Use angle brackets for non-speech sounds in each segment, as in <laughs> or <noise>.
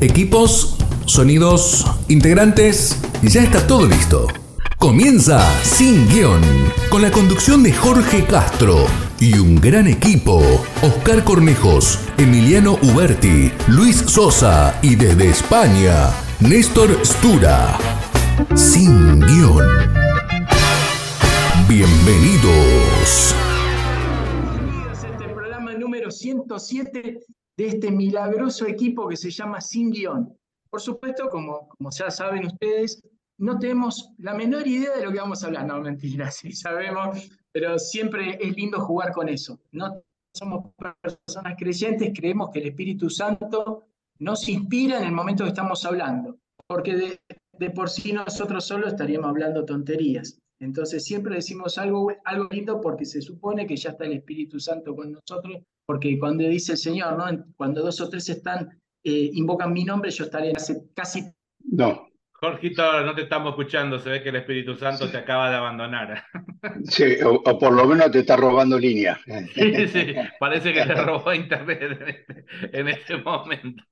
Equipos, sonidos, integrantes, ya está todo listo. Comienza Sin Guión, con la conducción de Jorge Castro y un gran equipo. Oscar Cornejos, Emiliano Uberti, Luis Sosa y desde España, Néstor Stura. Sin Guión. Bienvenidos. Bienvenidos a este programa número 107 de este milagroso equipo que se llama Sin Guión. Por supuesto, como, como ya saben ustedes, no tenemos la menor idea de lo que vamos a hablar. No, mentira, <laughs> sí sabemos, pero siempre es lindo jugar con eso. No somos personas creyentes, creemos que el Espíritu Santo nos inspira en el momento que estamos hablando, porque de, de por sí nosotros solo estaríamos hablando tonterías. Entonces siempre decimos algo, algo lindo porque se supone que ya está el Espíritu Santo con nosotros, porque cuando dice el Señor, ¿no? cuando dos o tres están, eh, invocan mi nombre, yo estaré hace casi... No, Jorgito, no te estamos escuchando, se ve que el Espíritu Santo te acaba de abandonar. <laughs> sí, o, o por lo menos te está robando línea. Sí, sí, parece que te robó internet en este, en este momento.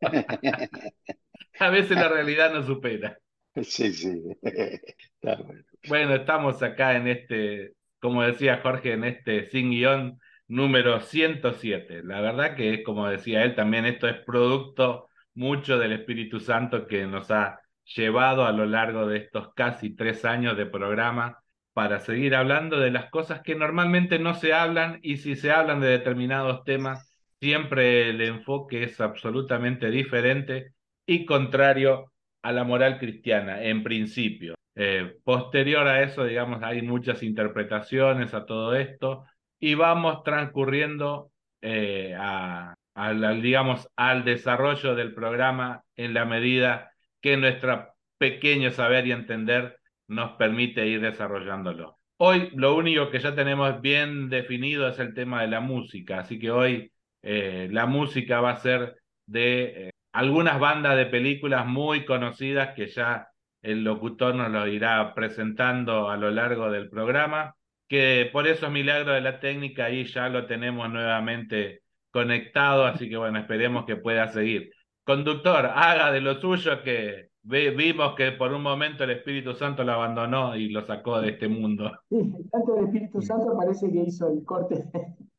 A veces la realidad nos supera. Sí, sí. Está bueno. Bueno, estamos acá en este, como decía Jorge, en este sin guion número 107. La verdad que como decía él, también esto es producto mucho del Espíritu Santo que nos ha llevado a lo largo de estos casi tres años de programa para seguir hablando de las cosas que normalmente no se hablan y si se hablan de determinados temas, siempre el enfoque es absolutamente diferente y contrario a la moral cristiana, en principio. Eh, posterior a eso, digamos, hay muchas interpretaciones a todo esto y vamos transcurriendo eh, a, al, digamos, al desarrollo del programa en la medida que nuestro pequeño saber y entender nos permite ir desarrollándolo. Hoy lo único que ya tenemos bien definido es el tema de la música, así que hoy eh, la música va a ser de eh, algunas bandas de películas muy conocidas que ya el locutor nos lo irá presentando a lo largo del programa, que por eso es milagro de la técnica, ahí ya lo tenemos nuevamente conectado, así que bueno, esperemos que pueda seguir. Conductor, haga de lo suyo que vimos que por un momento el Espíritu Santo lo abandonó y lo sacó de este mundo. Sí, tanto el Espíritu Santo parece que hizo el corte.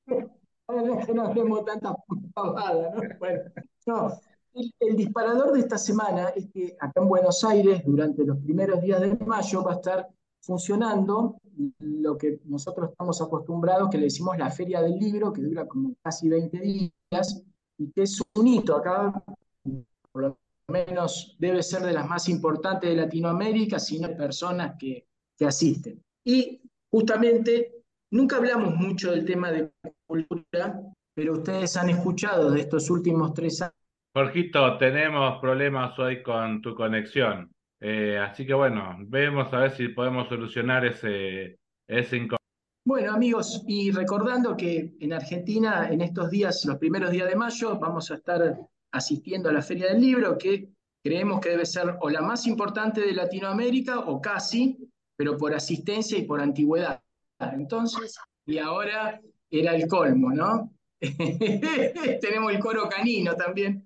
<laughs> no hablemos tanta pavada, ¿no? Bueno, no, el, el, disparador de esta semana es que acá en Buenos Aires, durante los primeros días de mayo, va a estar funcionando lo que nosotros estamos acostumbrados, que le decimos la Feria del Libro, que dura como casi 20 días, y que es un hito acá, por lo menos debe ser de las más importantes de Latinoamérica, sino personas que, que asisten. Y justamente, nunca hablamos mucho del tema de cultura, pero ustedes han escuchado de estos últimos tres años. Jorgito, tenemos problemas hoy con tu conexión. Eh, así que bueno, vemos a ver si podemos solucionar ese, ese inconveniente. Bueno, amigos, y recordando que en Argentina, en estos días, los primeros días de mayo, vamos a estar asistiendo a la Feria del Libro, que creemos que debe ser o la más importante de Latinoamérica o casi, pero por asistencia y por antigüedad. Entonces, y ahora era el colmo, ¿no? <laughs> Tenemos el coro canino también.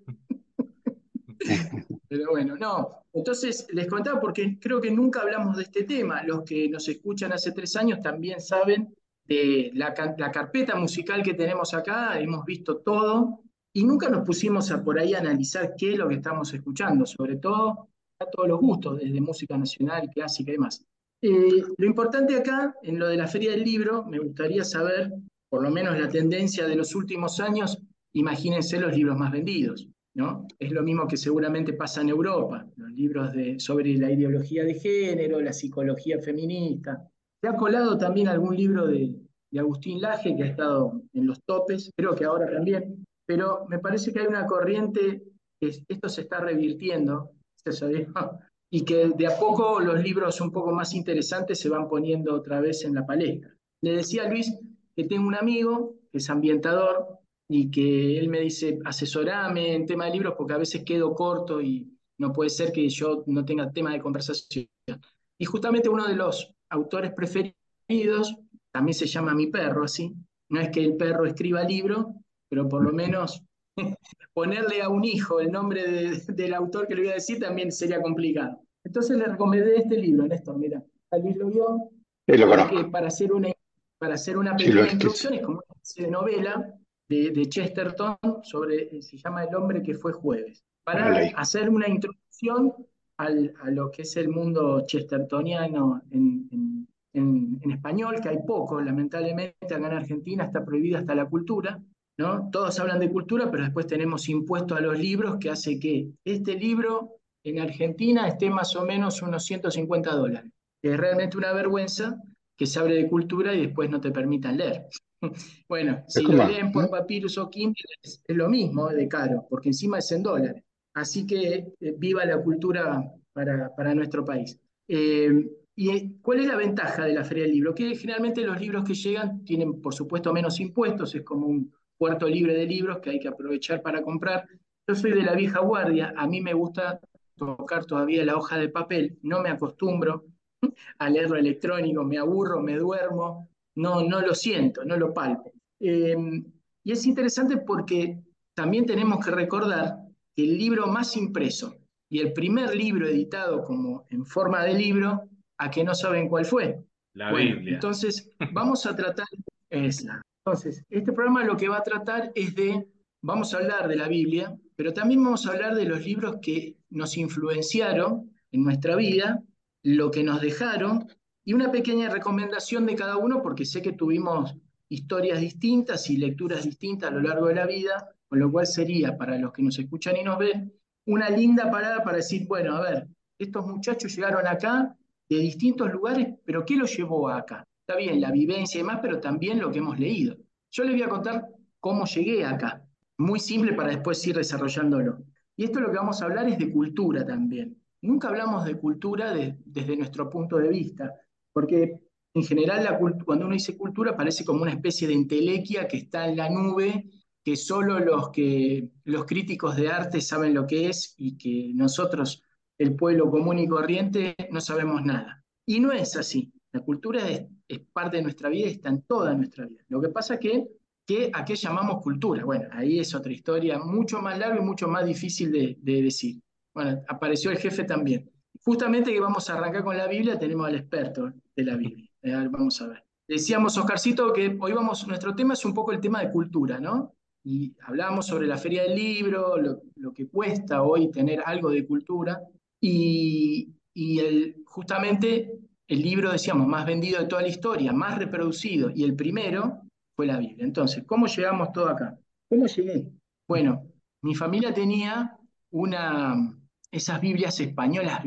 <laughs> Pero bueno, no. Entonces, les contaba porque creo que nunca hablamos de este tema. Los que nos escuchan hace tres años también saben de la, la carpeta musical que tenemos acá, hemos visto todo y nunca nos pusimos a por ahí a analizar qué es lo que estamos escuchando, sobre todo a todos los gustos, desde música nacional, clásica y demás. Eh, lo importante acá, en lo de la Feria del Libro, me gustaría saber, por lo menos la tendencia de los últimos años, imagínense los libros más vendidos. ¿No? Es lo mismo que seguramente pasa en Europa, los libros de, sobre la ideología de género, la psicología feminista. Se ha colado también algún libro de, de Agustín Laje que ha estado en los topes, creo que ahora también, pero me parece que hay una corriente que esto se está revirtiendo, <laughs> y que de a poco los libros un poco más interesantes se van poniendo otra vez en la palestra. Le decía a Luis que tengo un amigo que es ambientador y que él me dice, asesorame en tema de libros porque a veces quedo corto y no puede ser que yo no tenga tema de conversación. Y justamente uno de los autores preferidos también se llama Mi Perro, así. No es que el perro escriba libro, pero por lo menos <laughs> ponerle a un hijo el nombre del autor que le voy a decir también sería complicado. Entonces le recomendé este libro, Néstor, mira, Luis lo vio, para hacer una, para hacer una pequeña introducción, es como una especie de novela de, Chesterton sobre, se llama El hombre que fue jueves, para hacer una introducción al, a lo que es el mundo chestertoniano en, en, en, español, que hay poco, lamentablemente, acá en Argentina está prohibida hasta la cultura, ¿no? Todos hablan de cultura, pero después tenemos impuesto a los libros que hace que este libro en Argentina esté más o menos unos 150 dólares. Es realmente una vergüenza que se hable de cultura y después no te permitan leer. <laughs> bueno, si lo leen por Papyrus o Kindle es, lo mismo de caro, porque encima es en dólares. Así que eh, viva la cultura para, para nuestro país. Eh, ¿Y eh, cuál es la ventaja de la Feria del Libro? Que generalmente los libros que llegan tienen, por supuesto, menos impuestos, es como un puerto libre de libros que hay que aprovechar para comprar. Yo soy de la vieja guardia, a mí me gusta tocar todavía la hoja de papel, no me acostumbro <laughs> a leerlo electrónico, me aburro, me duermo, no, no lo siento, no lo palpo. Em, y es interesante porque también tenemos que recordar que el libro más impreso y el primer libro editado como en forma de libro, a que no saben cuál fue. La Biblia. Entonces, <laughs> vamos a tratar esa. Entonces, este programa lo que va a tratar es de, vamos a hablar de la Biblia, pero también vamos a hablar de los libros que nos influenciaron en nuestra vida, lo que nos dejaron y una pequeña recomendación de cada uno, porque sé que tuvimos historias distintas y lecturas distintas a lo largo de la vida, con lo cual sería, para los que nos escuchan y nos ven, una linda parada para decir, bueno, a ver, estos muchachos llegaron acá de distintos lugares, pero ¿qué los llevó acá? Está bien, la vivencia y demás, pero también lo que hemos leído. Yo les voy a contar cómo llegué acá, muy simple para después ir desarrollándolo. Y esto lo que vamos a hablar es de cultura también. Nunca hablamos de cultura desde nuestro punto de vista, porque en general la cuando uno dice cultura parece como una especie de entelequia que está en la nube, que solo los, que, los críticos de arte saben lo que es y que nosotros, el pueblo común y corriente, no sabemos nada. Y no es así. La cultura es, parte de nuestra vida está en toda nuestra vida. Lo que pasa es que, que ¿a qué llamamos cultura? Bueno, ahí es otra historia mucho más larga y mucho más difícil de decir. Bueno, apareció el jefe también. Justamente que vamos a arrancar con la Biblia, tenemos al experto de la Biblia. Eh, vamos a ver. Decíamos, Oscarcito, que hoy vamos, nuestro tema es un poco el tema de cultura, ¿no? Y hablamos sobre la feria del libro, lo, que cuesta hoy tener algo de cultura. Y, y justamente el libro, decíamos, más vendido de toda la historia, más reproducido, y el primero fue la Biblia. Entonces, ¿cómo llegamos todo acá? ¿Cómo llegué? Bueno, mi familia tenía una, esas Biblias españolas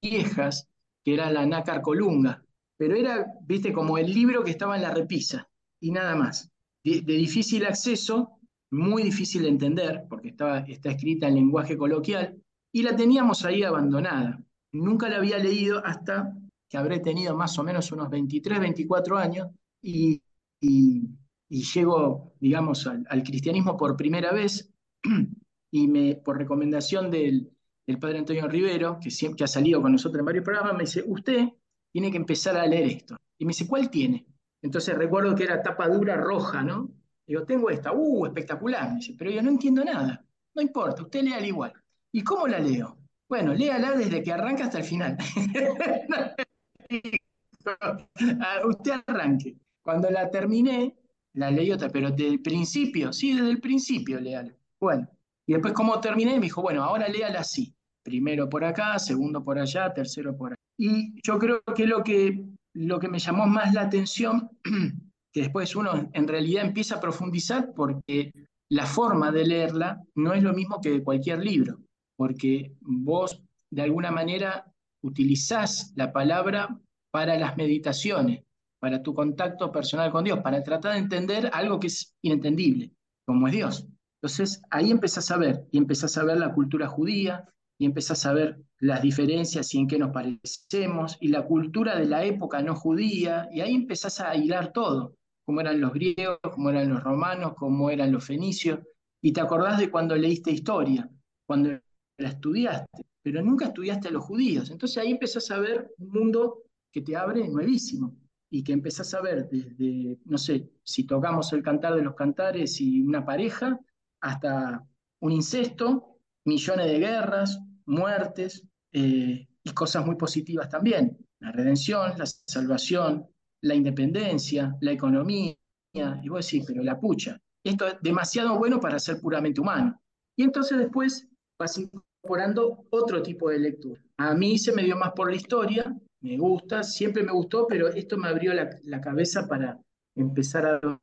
viejas, que era la Nácar Colunga, pero era, viste, como el libro que estaba en la repisa, y nada más. De, difícil acceso, muy difícil de entender, porque estaba, está escrita en lenguaje coloquial, y la teníamos ahí abandonada. Nunca la había leído hasta que habré tenido más o menos unos 23, 24 años, y, y, llego, digamos, al, al cristianismo por primera vez, <clears throat> y me, por recomendación del, el padre Antonio Rivero, que, siempre, ha salido con nosotros en varios programas, me dice, usted tiene que empezar a leer esto. Y me dice, ¿cuál tiene? Entonces recuerdo que era tapa dura roja, ¿no? Digo, tengo esta, ¡uh, espectacular! Me dice, pero yo no entiendo nada. No importa, usted al igual. ¿Y cómo la leo? Bueno, léala desde que arranca hasta el final. <laughs> usted arranque. Cuando la terminé, la leí otra, pero desde el principio, sí, desde el principio léala. Bueno, y después como terminé, me dijo, bueno, ahora léala así primero por acá, segundo por allá, tercero por allá. Y yo creo que lo que, lo que me llamó más la atención, <clears throat> que después uno en realidad empieza a profundizar porque la forma de leerla no es lo mismo que de cualquier libro, porque vos de alguna manera utilizás la palabra para las meditaciones, para tu contacto personal con Dios, para tratar de entender algo que es inentendible, como es Dios. Entonces ahí empezás a ver, y empezás a ver la cultura judía, y empezás a ver las diferencias y en qué nos parecemos, y la cultura de la época no judía, y ahí empezás a hilar todo, cómo eran los griegos, cómo eran los romanos, cómo eran los fenicios, y te acordás de cuando leíste historia, cuando la estudiaste, pero nunca estudiaste a los judíos. Entonces ahí empezás a ver un mundo que te abre nuevísimo y que empezás a ver desde, no sé, si tocamos el cantar de los cantares y una pareja, hasta un incesto, millones de guerras, muertes eh, y cosas muy positivas también. La redención, la salvación, la independencia, la economía. Y vos decís, pero la pucha, esto es demasiado bueno para ser puramente humano. Y entonces después vas incorporando otro tipo de lectura. A mí se me dio más por la historia, me gusta, siempre me gustó, pero esto me abrió la, la cabeza para empezar a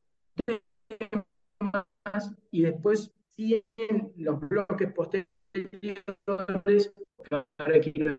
y después siguen los bloques posteriores, ahora quiero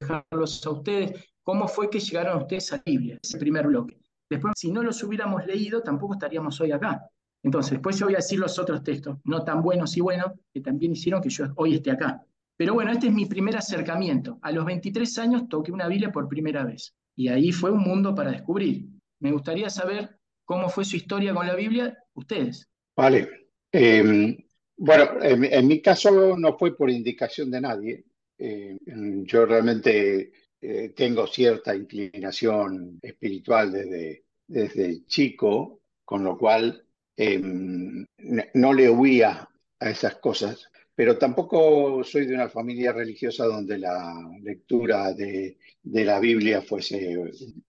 dejarlos a ustedes, cómo fue que llegaron ustedes a Biblia, ese primer bloque. Después, si no los hubiéramos leído, tampoco estaríamos hoy acá. Entonces, después yo voy a decir los otros textos, no tan buenos y buenos, que también hicieron que yo hoy esté acá. Pero bueno, este es mi primer acercamiento. A los 23 años toqué una Biblia por primera vez. Y ahí fue un mundo para descubrir. Me gustaría saber cómo fue su historia con la Biblia, ustedes. Vale. Em, bueno, en, mi caso no fue por indicación de nadie. Eh, yo realmente eh, tengo cierta inclinación espiritual desde, desde chico, con lo cual em, no le huía a esas cosas, pero tampoco soy de una familia religiosa donde la lectura de, de la Biblia fuese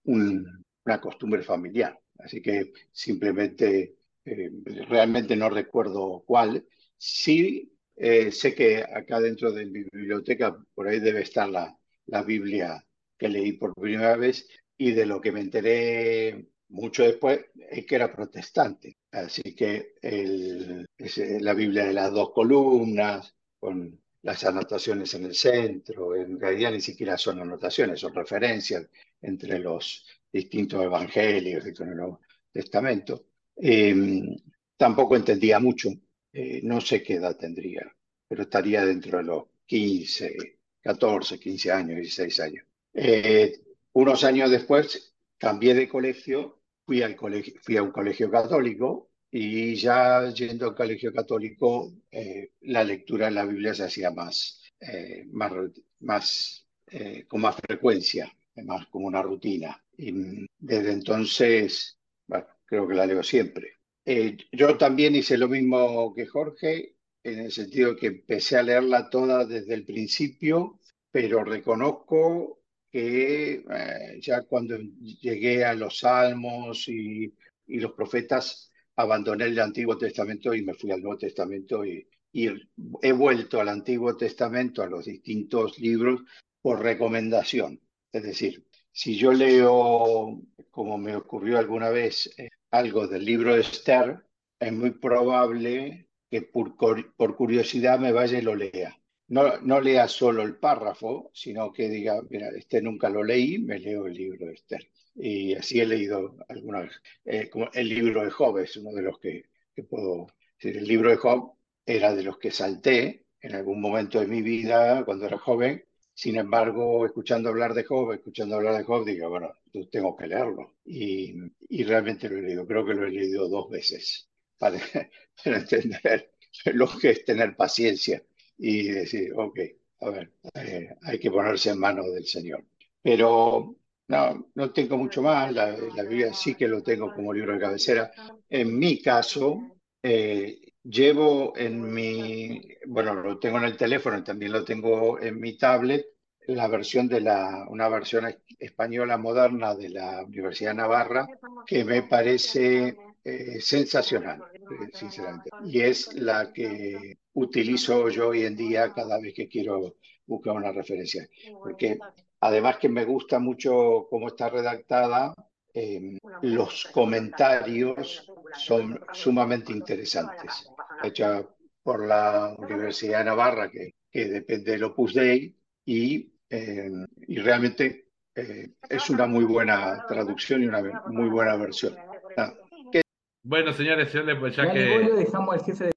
una costumbre familiar. Así que simplemente, eh, realmente no recuerdo cuál. Sí, eh, sé que acá dentro de mi biblioteca, por ahí debe estar la, la Biblia que leí por primera vez y de lo que me enteré mucho después es que era protestante. Así que el, la Biblia de las dos columnas, con las anotaciones en el centro, en realidad ni siquiera son anotaciones, son referencias entre los distintos evangelios y con el Nuevo Testamento. Em, tampoco entendía mucho, eh, no sé qué edad tendría, pero estaría dentro de los 15, 14, 15 años, 16 años. Eh, unos años después cambié de colegio, fui, al colegio, fui a un colegio católico y ya yendo al colegio católico, eh, la lectura en la Biblia se hacía más, más, más con más frecuencia, más como una rutina. Y desde entonces, creo que la leo siempre. Eh, yo también hice lo mismo que Jorge, en el sentido que empecé a leerla toda desde el principio, pero reconozco que eh, ya cuando llegué a los salmos y, y, los profetas, abandoné el Antiguo Testamento y me fui al Nuevo Testamento y, y he vuelto al Antiguo Testamento, a los distintos libros, por recomendación. Es decir, si yo leo, como me ocurrió alguna vez, eh, algo del libro de Esther, es muy probable que por, curiosidad me vaya y lo lea. No, no lea solo el párrafo, sino que diga, mira, este nunca lo leí, me leo el libro de Esther. Y así he leído algunas, eh, como el libro de Job es uno de los que, que puedo decir. El libro de Job era de los que salté en algún momento de mi vida cuando era joven sin embargo, escuchando hablar de Job, escuchando hablar de Job, digo, bueno, tengo que leerlo. Y, y, realmente lo he leído, creo que lo he leído dos veces para, <laughs> para entender lo que es tener paciencia y decir, ok, a ver, eh, hay que ponerse en manos del Señor. Pero no, no tengo mucho más, la, la Biblia sí que lo tengo como libro de cabecera. En mi caso, eh, Llevo en mi, bueno, lo tengo en el teléfono, también lo tengo en mi tablet, la versión de la, una versión española moderna de la Universidad de Navarra, que me parece eh, sensacional, eh, sinceramente. Y es la que utilizo yo hoy en día cada vez que quiero buscar una referencia. Porque además que me gusta mucho cómo está redactada, eh, los comentarios son sumamente interesantes hecha por la Universidad de Navarra, que, que depende del Opus Dei, y, eh, y realmente eh, es una muy buena traducción y una muy buena versión. Ah, bueno, señores, pues ya, que... De...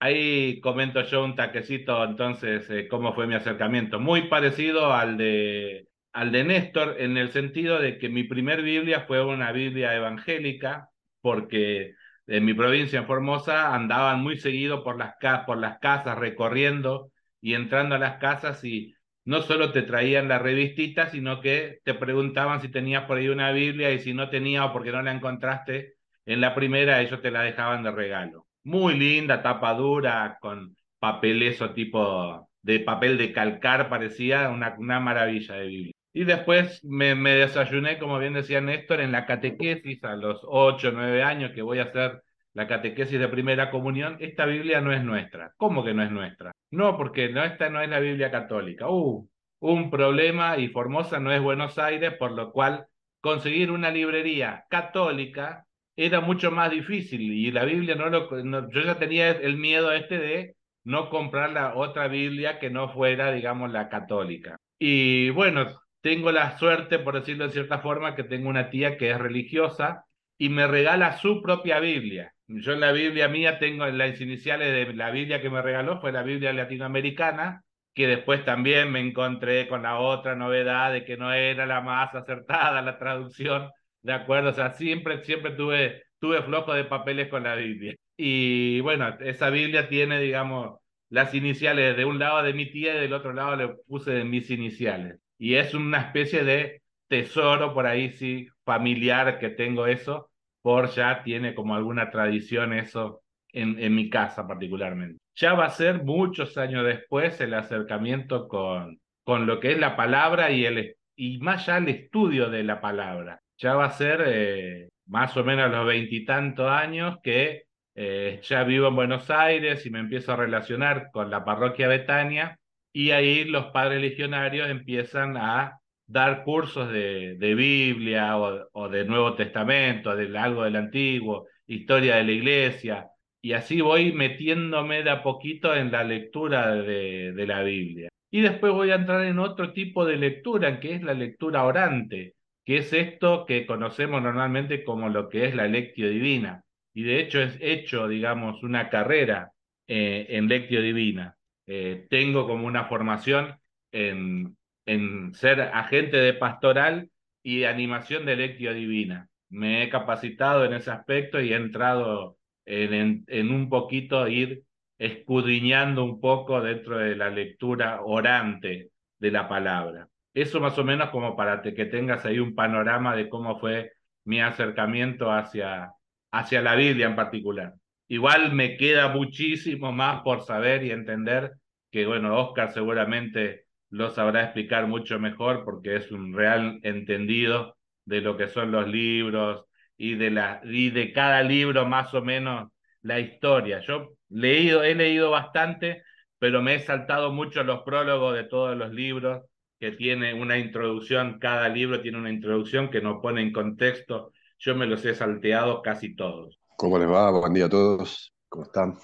Ahí comento yo un taquecito, entonces, eh, cómo fue mi acercamiento. Muy parecido al de, al de Néstor, en el sentido de que mi primer Biblia fue una Biblia evangélica, porque en mi provincia, en Formosa, andaban muy seguido por las, por las casas, recorriendo y entrando a las casas y no solo te traían la revistita, sino que te preguntaban si tenías por ahí una Biblia y si no tenía o porque no la encontraste en la primera, ellos te la dejaban de regalo. muy linda, tapa dura, con papel eso tipo de papel de calcar, parecía una, una maravilla de Biblia. Y después me, me, desayuné, como bien decía Néstor, en la catequesis a los 8, 9 años que voy a hacer la catequesis de primera comunión. Esta Biblia no es nuestra. ¿Cómo que no es nuestra? No, porque no, esta no es la Biblia católica. Uh, un problema y Formosa no es Buenos Aires, por lo cual conseguir una librería católica era mucho más difícil y la Biblia no lo... yo ya tenía el miedo este de no comprar la otra Biblia que no fuera, digamos, la católica. Y bueno, tengo la suerte, por decirlo de cierta forma, que tengo una tía que es religiosa y me regala su propia Biblia. Yo en la Biblia mía tengo las iniciales de la Biblia que me regaló, fue la Biblia latinoamericana, que después también me encontré con la otra novedad de que no era la más acertada la traducción, ¿de acuerdo? O sea, siempre, siempre tuve, tuve flojo de papeles con la Biblia. Y bueno, esa Biblia tiene, digamos, las iniciales de un lado de mi tía y del otro lado le puse mis iniciales. Y es una especie de tesoro por ahí, sí, familiar que tengo eso, por ya tiene como alguna tradición eso en, en mi casa particularmente. Ya va a ser muchos años después el acercamiento con, con lo que es la palabra y, el, y más ya el estudio de la palabra. Ya va a ser eh, más o menos a los veintitantos años que eh, ya vivo en Buenos Aires y me empiezo a relacionar con la parroquia Betania y ahí los padres legionarios empiezan a dar cursos de, de Biblia o, o, de Nuevo Testamento, de algo del Antiguo, historia de la iglesia, y así voy metiéndome de a poquito en la lectura de, de la Biblia. Y después voy a entrar en otro tipo de lectura, que es la lectura orante, que es esto que conocemos normalmente como lo que es la lectio divina y de hecho he hecho, digamos, una carrera eh, en Lectio Divina. Eh, tengo como una formación en, en ser agente de pastoral y animación de Lectio Divina. Me he capacitado en ese aspecto y he entrado en, en, un poquito ir escudriñando un poco dentro de la lectura orante de la palabra. Eso más o menos como para que tengas ahí un panorama de cómo fue mi acercamiento hacia, hacia la Biblia en particular. Igual me queda muchísimo más por saber y entender que, bueno, Oscar seguramente lo sabrá explicar mucho mejor porque es un real entendido de lo que son los libros y de, la, y de cada libro más o menos la historia. Yo leído, he leído bastante, pero me he saltado mucho los prólogos de todos los libros que tiene una introducción, cada libro tiene una introducción que nos pone en contexto yo me los he salteado casi todos. ¿Cómo les va? Buen día a todos. ¿Cómo están?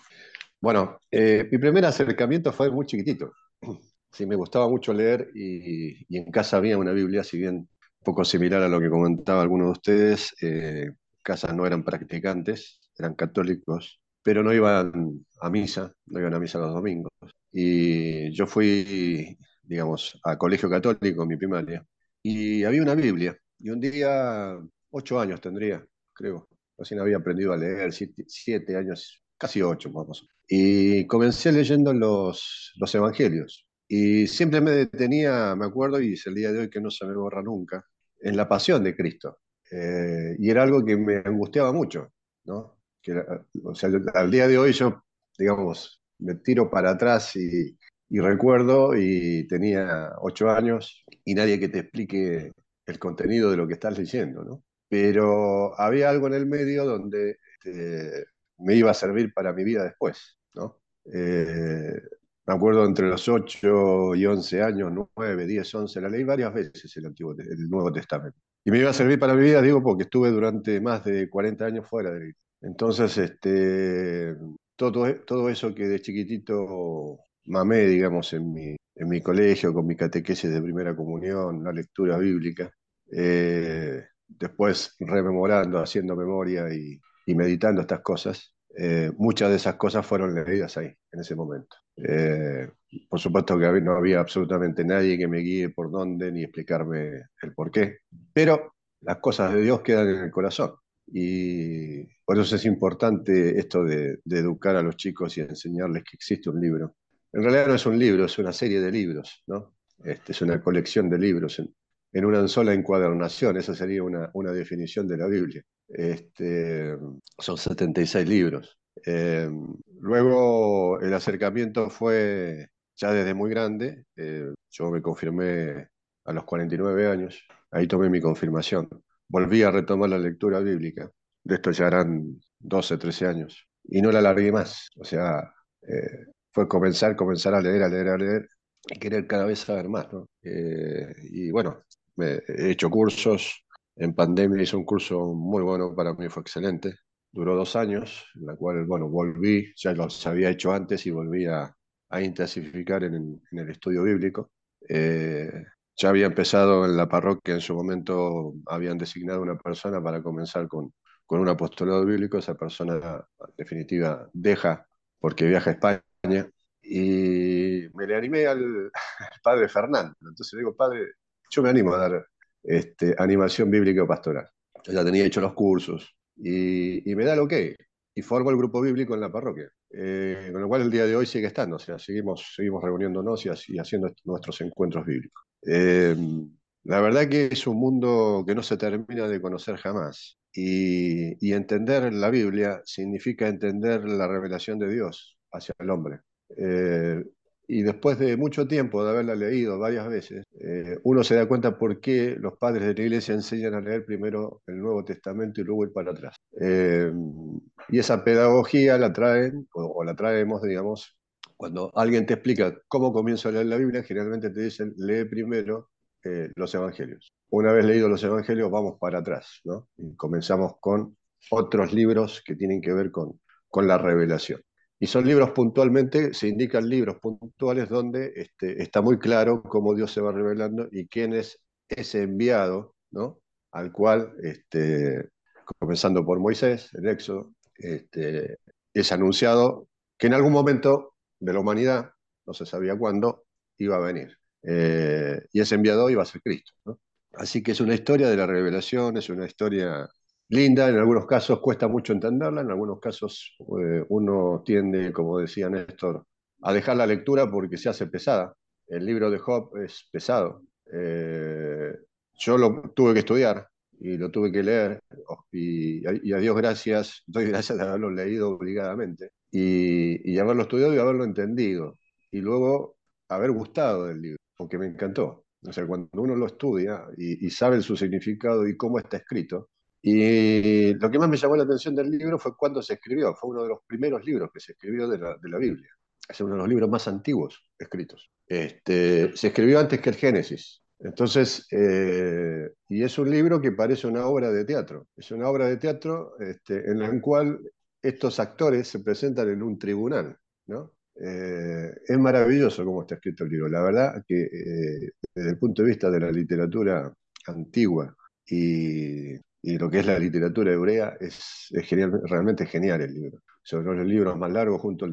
Bueno, eh, mi primer acercamiento fue muy chiquitito. Sí, me gustaba mucho leer y, en casa había una Biblia, si bien un poco similar a lo que comentaba alguno de ustedes. Eh, casas no eran practicantes, eran católicos, pero no iban a misa, no iban a misa los domingos. Y yo fui, digamos, a colegio católico en mi primaria y había una Biblia. Y un día ocho años tendría, creo. Recién había aprendido a leer, siete, años, casi ocho, vamos. Y comencé leyendo los, los evangelios. Y siempre me detenía, me acuerdo, y es el día de hoy que no se me borra nunca, en la pasión de Cristo. Eh, y era algo que me angustiaba mucho, ¿no? Que, o sea, al día de hoy yo, digamos, me tiro para atrás y, y recuerdo y tenía ocho años y nadie que te explique el contenido de lo que estás leyendo, ¿no? Pero había algo en el medio donde este, me iba a servir para mi vida después, ¿no? Eh, me acuerdo entre los 8 y 11 años, 9, 10, 11, la leí varias veces el, Antiguo, el Nuevo Testamento. Y me iba a servir para mi vida, digo, porque estuve durante más de 40 años fuera de él. Entonces, este, todo, todo eso que de chiquitito mamé, digamos, en mi, en mi colegio, con mi catequesis de primera comunión, la lectura bíblica, eh, después rememorando, haciendo memoria y, meditando estas cosas, eh, muchas de esas cosas fueron leídas ahí, en ese momento. Eh, por supuesto que no había absolutamente nadie que me guíe por dónde ni explicarme el por qué, pero las cosas de Dios quedan en el corazón. Y por eso es importante esto de, educar a los chicos y enseñarles que existe un libro. En realidad no es un libro, es una serie de libros, ¿no? Este, es una colección de libros en una sola encuadernación, esa sería una, una definición de la Biblia. Este, son 76 libros. Eh, luego el acercamiento fue ya desde muy grande. Eh, yo me confirmé a los 49 años, ahí tomé mi confirmación. Volví a retomar la lectura bíblica. De esto ya eran 12, 13 años. Y no la alargué más. O sea, eh, fue comenzar, comenzar a leer, a leer, a leer y querer cada vez saber más. ¿no? y bueno, he hecho cursos. En pandemia hice un curso muy bueno, para mí fue excelente duró dos años, en la cual, bueno, volví, ya lo había hecho antes y volví a, a intensificar en, el estudio bíblico. Eh, ya había empezado en la parroquia, en su momento habían designado una persona para comenzar con, con un apostolado bíblico, esa persona en definitiva deja porque viaja a España y me le animé al, <laughs> padre Fernando. Entonces le digo, padre, yo me animo a dar este, animación bíblica o pastoral. Yo ya tenía hecho los cursos, y, me da lo que y formo el grupo bíblico en la parroquia, eh, con lo cual el día de hoy sigue estando, o sea, seguimos, seguimos reuniéndonos y, haciendo nuestros encuentros bíblicos. Eh, la verdad que es un mundo que no se termina de conocer jamás. Y, y, entender la Biblia significa entender la revelación de Dios hacia el hombre. Eh, y después de mucho tiempo de haberla leído varias veces, eh, uno se da cuenta por qué los padres de la iglesia enseñan a leer primero el Nuevo Testamento y luego ir para atrás. Eh, y esa pedagogía la traen, o, la traemos, digamos, cuando alguien te explica cómo comienza a leer la Biblia, generalmente te dicen, lee primero eh, los Evangelios. Una vez leídos los Evangelios, vamos para atrás, ¿no? Y comenzamos con otros libros que tienen que ver con, con la revelación. Y son libros puntualmente, se indican libros puntuales donde este, está muy claro cómo Dios se va revelando y quién es ese enviado, ¿no? Al cual, este, comenzando por Moisés, el Éxodo, este, es anunciado que en algún momento de la humanidad, no se sabía cuándo, iba a venir. Eh, y ese enviado iba a ser Cristo. Así que es una historia de la revelación, es una historia linda, en algunos casos cuesta mucho entenderla, en algunos casos eh, uno tiende, como decía Néstor, a dejar la lectura porque se hace pesada. El libro de Job es pesado. Eh, yo lo tuve que estudiar y lo tuve que leer y, a Dios gracias, <laughs> doy gracias de haberlo leído obligadamente y, y haberlo estudiado y haberlo entendido y luego haber gustado del libro, porque me encantó. O sea, cuando uno lo estudia y, y sabe su significado y cómo está escrito, y lo que más me llamó la atención del libro fue cuando se escribió. Fue uno de los primeros libros que se escribió de la, de la Biblia. Es uno de los libros más antiguos escritos. Este, se escribió antes que el Génesis. Entonces, eh, y es un libro que parece una obra de teatro. Es una obra de teatro este, en la cual estos actores se presentan en un tribunal. ¿no? Eh, es maravilloso cómo está escrito el libro. La verdad que eh, desde el punto de vista de la literatura antigua y y lo que es la literatura hebrea es, realmente genial el libro. Son los libros más largos junto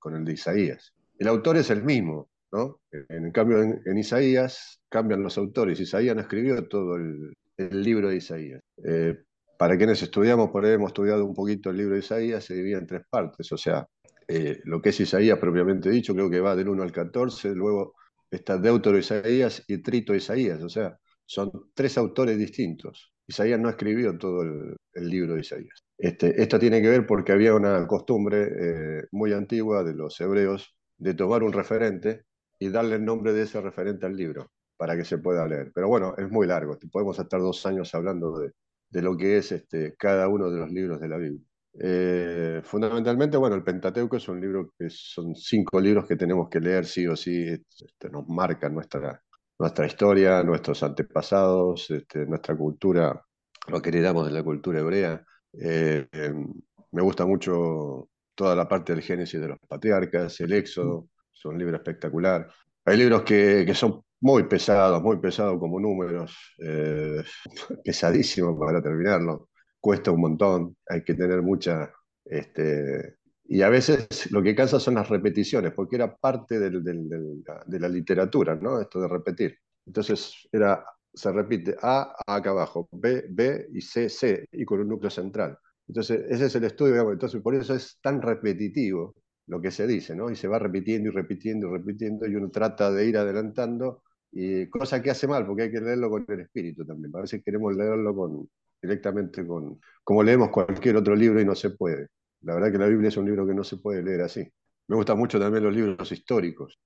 con el de Isaías. El autor es el mismo, ¿no? En, cambio, en, Isaías cambian los autores. Isaías no escribió todo el, libro de Isaías. Eh, para quienes estudiamos, por ahí hemos estudiado un poquito el libro de Isaías, se divide en tres partes. O sea, eh, lo que es Isaías propiamente dicho, creo que va del 1 al 14, luego está Deutero Isaías y Trito Isaías. O sea, son tres autores distintos. Isaías no escribió todo el, libro de Isaías. Este, esto tiene que ver porque había una costumbre eh, muy antigua de los hebreos de tomar un referente y darle el nombre de ese referente al libro para que se pueda leer. Pero bueno, es muy largo, podemos estar dos años hablando de, lo que es este, cada uno de los libros de la Biblia. Eh, fundamentalmente, bueno, el Pentateuco es un libro que son cinco libros que tenemos que leer sí o sí, este, nos marcan nuestra, nuestra historia, nuestros antepasados, este, nuestra cultura, lo que heredamos de la cultura hebrea. Eh, em, me gusta mucho toda la parte del Génesis de los patriarcas, el Éxodo, es un libro espectacular. Hay libros que, que son muy pesados, muy pesados como números, eh, <laughs> pesadísimos para terminarlo, cuesta un montón, hay que tener mucha este, y a veces lo que cansa son las repeticiones, porque era parte de la literatura, ¿no? Esto de repetir. Entonces era, se repite A, A acá abajo, B, B y C, C, y con un núcleo central. Entonces ese es el estudio, digamos. Entonces por eso es tan repetitivo lo que se dice, ¿no? Y se va repitiendo y repitiendo y repitiendo, y uno trata de ir adelantando, y cosa que hace mal, porque hay que leerlo con el espíritu también. A veces queremos leerlo con, directamente con, como leemos cualquier otro libro y no se puede. La verdad que la Biblia es un libro que no se puede leer así. Me gustan mucho también los libros históricos,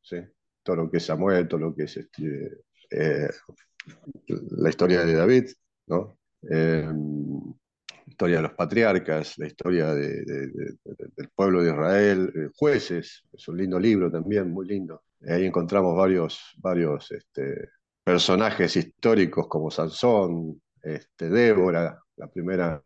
todo lo que es Samuel, todo lo que es este, eh, la historia de David, ¿no? Eh, historia de los patriarcas, la historia del pueblo de Israel, eh, jueces, es un lindo libro también, muy lindo. Ahí encontramos varios, varios este, personajes históricos como Sansón, este, Débora, la primera,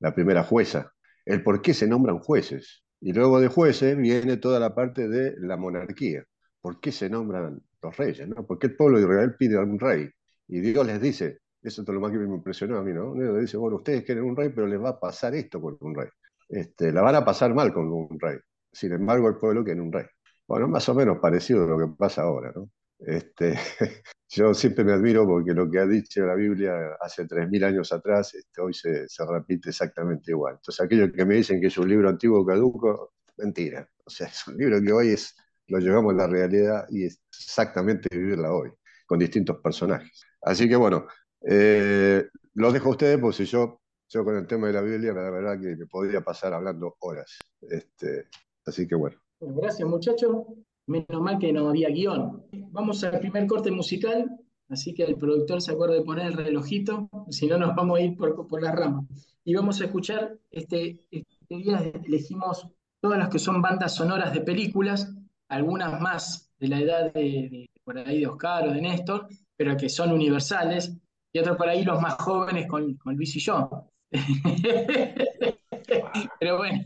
la primera jueza, el por qué se nombran jueces. Y luego de jueces viene toda la parte de la monarquía. ¿Por qué se nombran los reyes? ¿no? ¿Por qué el pueblo de Israel pide a un rey? Y Dios les dice, eso es lo más que me impresionó a mí, ¿no? Les dice, bueno, ustedes quieren un rey, pero les va a pasar esto con un rey. Este, la van a pasar mal con un rey. Sin embargo, el pueblo quiere un rey. Bueno, más o menos parecido a lo que pasa ahora, ¿no? Este, <laughs> yo siempre me admiro porque lo que ha dicho la Biblia hace 3.000 años atrás, este, hoy se, se, repite exactamente igual. Entonces, aquellos que me dicen que es un libro antiguo caduco, mentira. O sea, es un libro que hoy es, lo llevamos a la realidad y es exactamente vivirla hoy, con distintos personajes. Así que bueno, eh, lo dejo a ustedes, porque si yo, yo con el tema de la Biblia, la verdad que me podría pasar hablando horas. Este, así que bueno. Gracias, muchachos. Menos mal que no había guion. Vamos al primer corte musical, así que el productor se acuerde de poner el relojito, si no nos vamos a ir por, por las ramas. Y vamos a escuchar, este, este día elegimos todas las que son bandas sonoras de películas, algunas más de la edad de, por ahí de Oscar o de Néstor, pero que son universales, y otras por ahí los más jóvenes con, con Luis y yo. <laughs> pero bueno,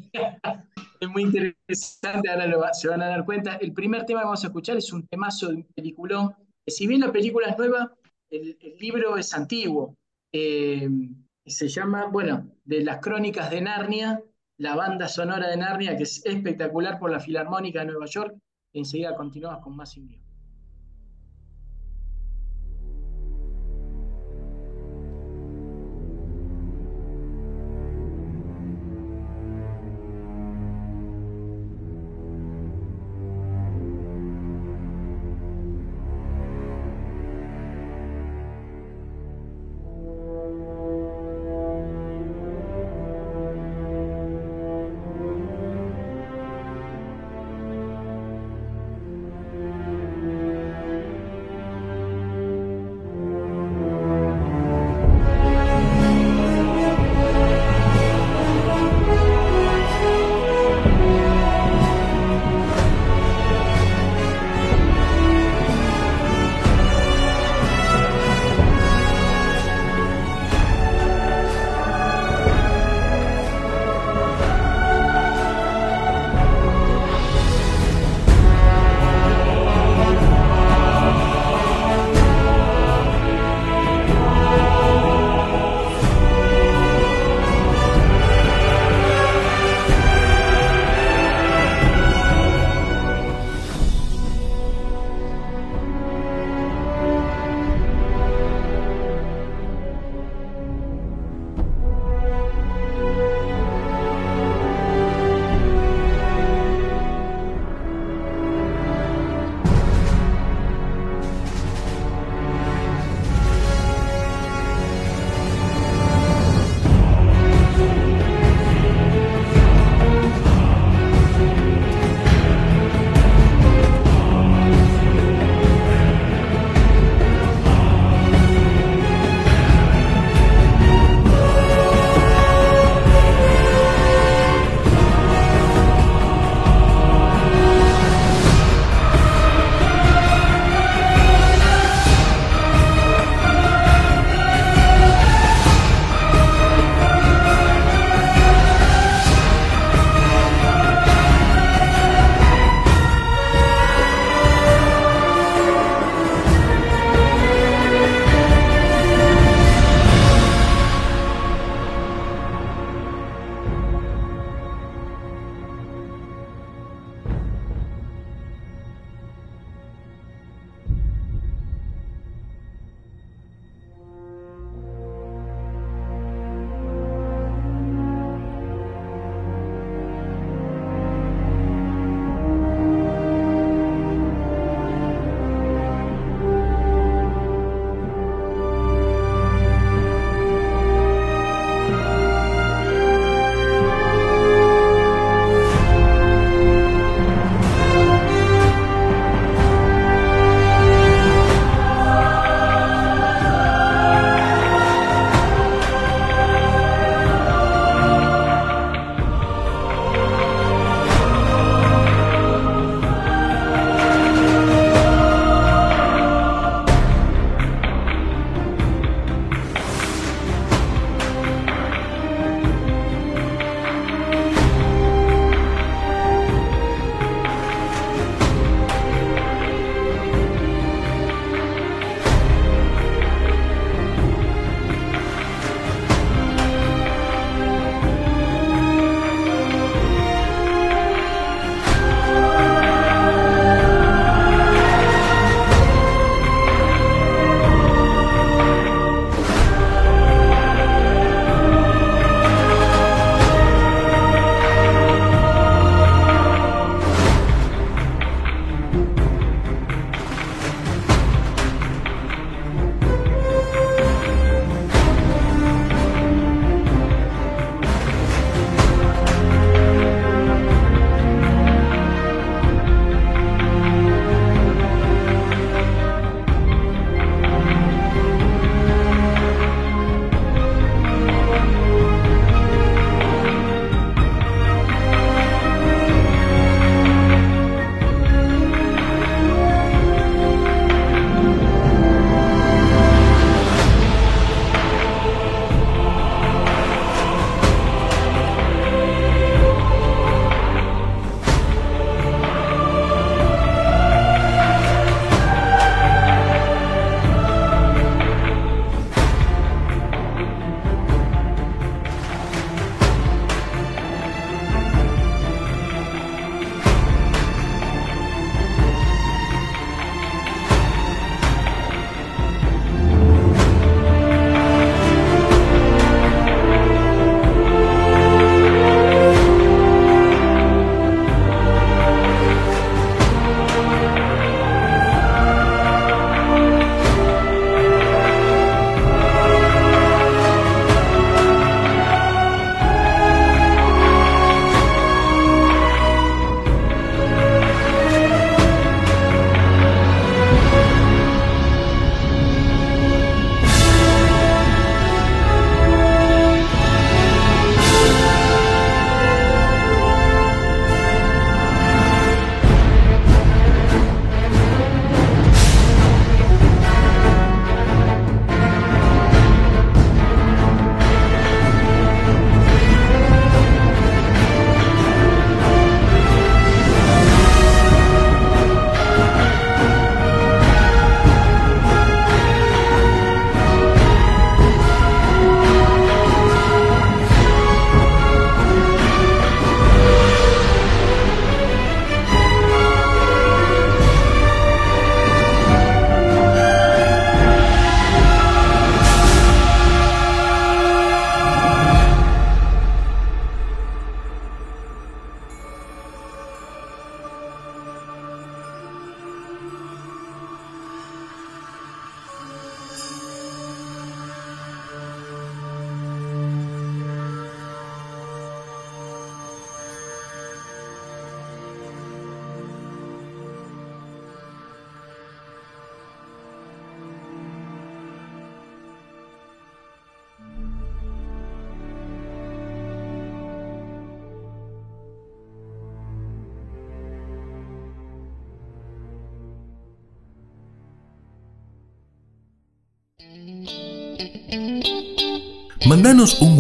es muy interesante, ahora se van a dar cuenta. El primer tema que vamos a escuchar es un temazo de un peliculón, si bien la película es nueva, el, libro es antiguo. Eh, se llama, bueno, de las crónicas de Narnia, la banda sonora de Narnia, que es espectacular por la Filarmónica de Nueva York. Enseguida continuamos con más invierno.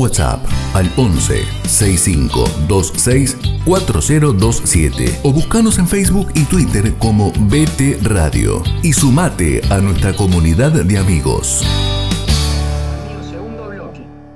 WhatsApp al 11 65 26 4027 o buscanos en Facebook y Twitter como BT Radio y sumate a nuestra comunidad de amigos.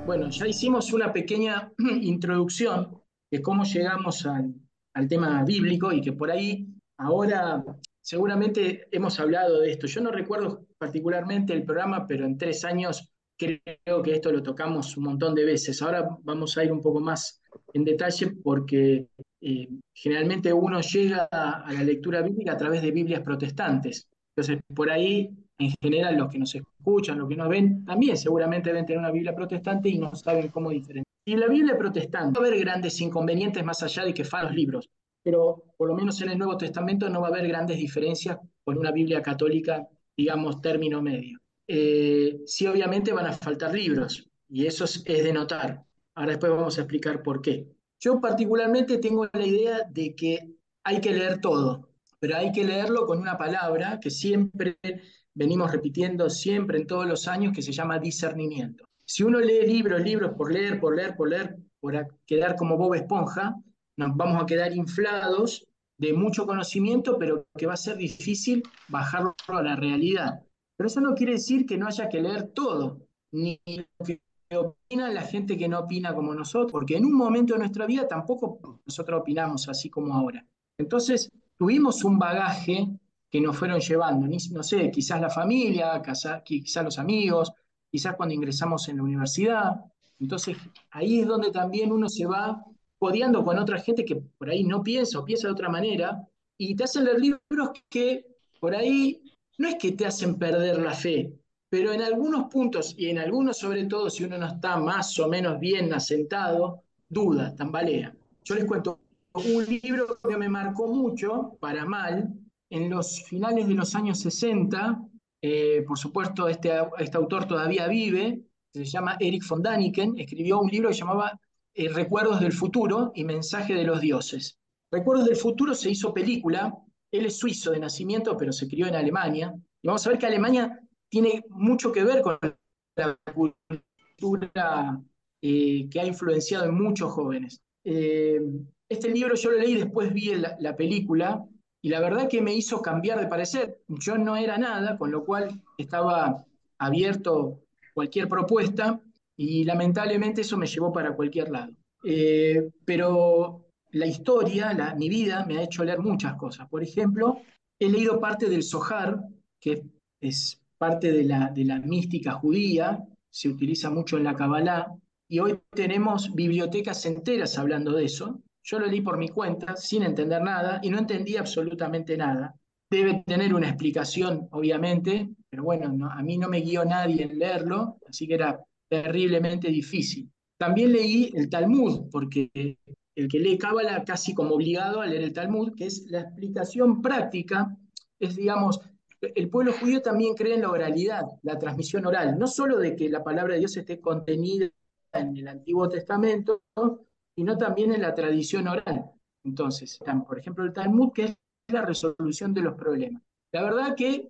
Bueno, ya hicimos una pequeña <clears throat> introducción de cómo llegamos al, al tema bíblico y que por ahí ahora seguramente hemos hablado de esto. Yo no recuerdo particularmente el programa, pero en tres años creo que esto lo tocamos un montón de veces. Ahora vamos a ir un poco más en detalle porque eh, generalmente uno llega a la lectura bíblica a través de Biblias protestantes. Entonces, por ahí, en general, los que nos escuchan, los que nos ven, también seguramente deben tener una Biblia protestante y no saben cómo diferenciar. Y la Biblia protestante va a haber grandes inconvenientes más allá de que fan los libros, pero por lo menos en el Nuevo Testamento no va a haber grandes diferencias con una Biblia católica, digamos, término medio eh, sí obviamente van a faltar libros, y eso es, de notar. Ahora después vamos a explicar por qué. Yo particularmente tengo la idea de que hay que leer todo, pero hay que leerlo con una palabra que siempre venimos repitiendo siempre en todos los años, que se llama discernimiento. Si uno lee libros, libros por leer, por leer, por leer, por quedar como Bob Esponja, nos vamos a quedar inflados de mucho conocimiento, pero que va a ser difícil bajarlo a la realidad. Pero eso no quiere decir que no haya que leer todo, ni lo que opina la gente que no opina como nosotros, porque en un momento de nuestra vida tampoco nosotros opinamos así como ahora. Entonces, tuvimos un bagaje que nos fueron llevando, no sé, quizás la familia, quizás los amigos, quizás cuando ingresamos en la universidad. Entonces, ahí es donde también uno se va codeando con otra gente que por ahí no piensa o piensa de otra manera, y te hacen leer libros que por ahí no es que te hacen perder la fe, pero en algunos puntos, y en algunos sobre todo si uno no está más o menos bien asentado, duda, tambalea. Yo les cuento un libro que me marcó mucho, para mal, en los finales de los años 60, eh, por supuesto este, este, autor todavía vive, se llama Eric von Daniken, escribió un libro que llamaba eh, Recuerdos del futuro y Mensaje de los dioses. Recuerdos del futuro se hizo película, él es suizo de nacimiento, pero se crió en Alemania. Y vamos a ver que Alemania tiene mucho que ver con la cultura eh, que ha influenciado en muchos jóvenes. Eh, este libro yo lo leí, después vi la, película, y la verdad que me hizo cambiar de parecer. Yo no era nada, con lo cual estaba abierto cualquier propuesta, y lamentablemente eso me llevó para cualquier lado. Eh, pero la historia, la, mi vida, me ha hecho leer muchas cosas. Por ejemplo, he leído parte del Zohar, que es parte de la, de la mística judía, se utiliza mucho en la Kabbalah, y hoy tenemos bibliotecas enteras hablando de eso. Yo lo leí por mi cuenta, sin entender nada, y no entendí absolutamente nada. Debe tener una explicación, obviamente, pero bueno, a mí no me guió nadie en leerlo, así que era terriblemente difícil. También leí el Talmud, porque el que lee Cábala casi como obligado a leer el Talmud, que es la explicación práctica, es, digamos, el pueblo judío también cree en la oralidad, la transmisión oral, no solo de que la palabra de Dios esté contenida en el Antiguo Testamento, sino también en la tradición oral. Entonces, por ejemplo, el Talmud, que es la resolución de los problemas. La verdad que